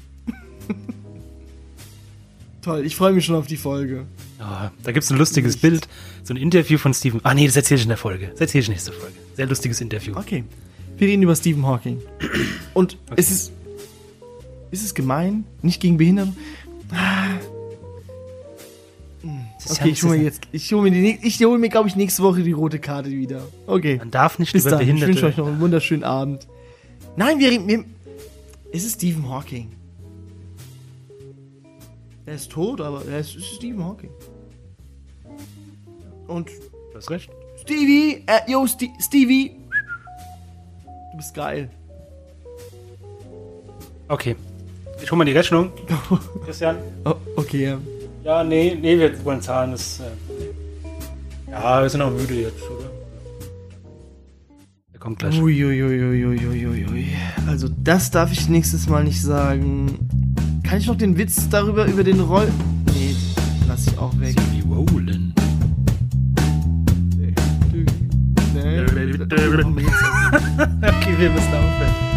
Toll, ich freue mich schon auf die Folge. Ja, da gibt's ein lustiges Bild, so ein Interview von Stephen. Ah nee, das erzähle ich in der Folge. Das erzähle ich nächste Folge. Sehr lustiges Interview. Okay. Wir reden über Stephen Hawking. Und es ist. Ist es gemein? Nicht gegen Behinderte? Ist Okay, ich hole mir jetzt. Ich hole mir, ich hole mir glaube ich, nächste Woche die rote Karte wieder. Okay. Man darf nicht Bis über dann. Ich wünsche euch Behinderte. noch einen wunderschönen Abend. Nein, wir reden. Wir, es ist Stephen Hawking. Er ist tot, aber er ist, ist Stephen Hawking. Und Du hast recht. Stevie, äh, yo, Sti Stevie. Du bist geil. Okay. Ich hol mal die Rechnung. Christian? Oh, okay, ja. Ja, nee, nee, wir wollen zahlen. Das, äh ja, wir sind auch müde jetzt, oder? Der kommt gleich. Uiuiuiuiuiui. Also, das darf ich nächstes Mal nicht sagen. Kann ich noch den Witz darüber, über den Roll... Nee, lass ich auch weg. Wie Roland. Nee. Okay, wir müssen aufhören.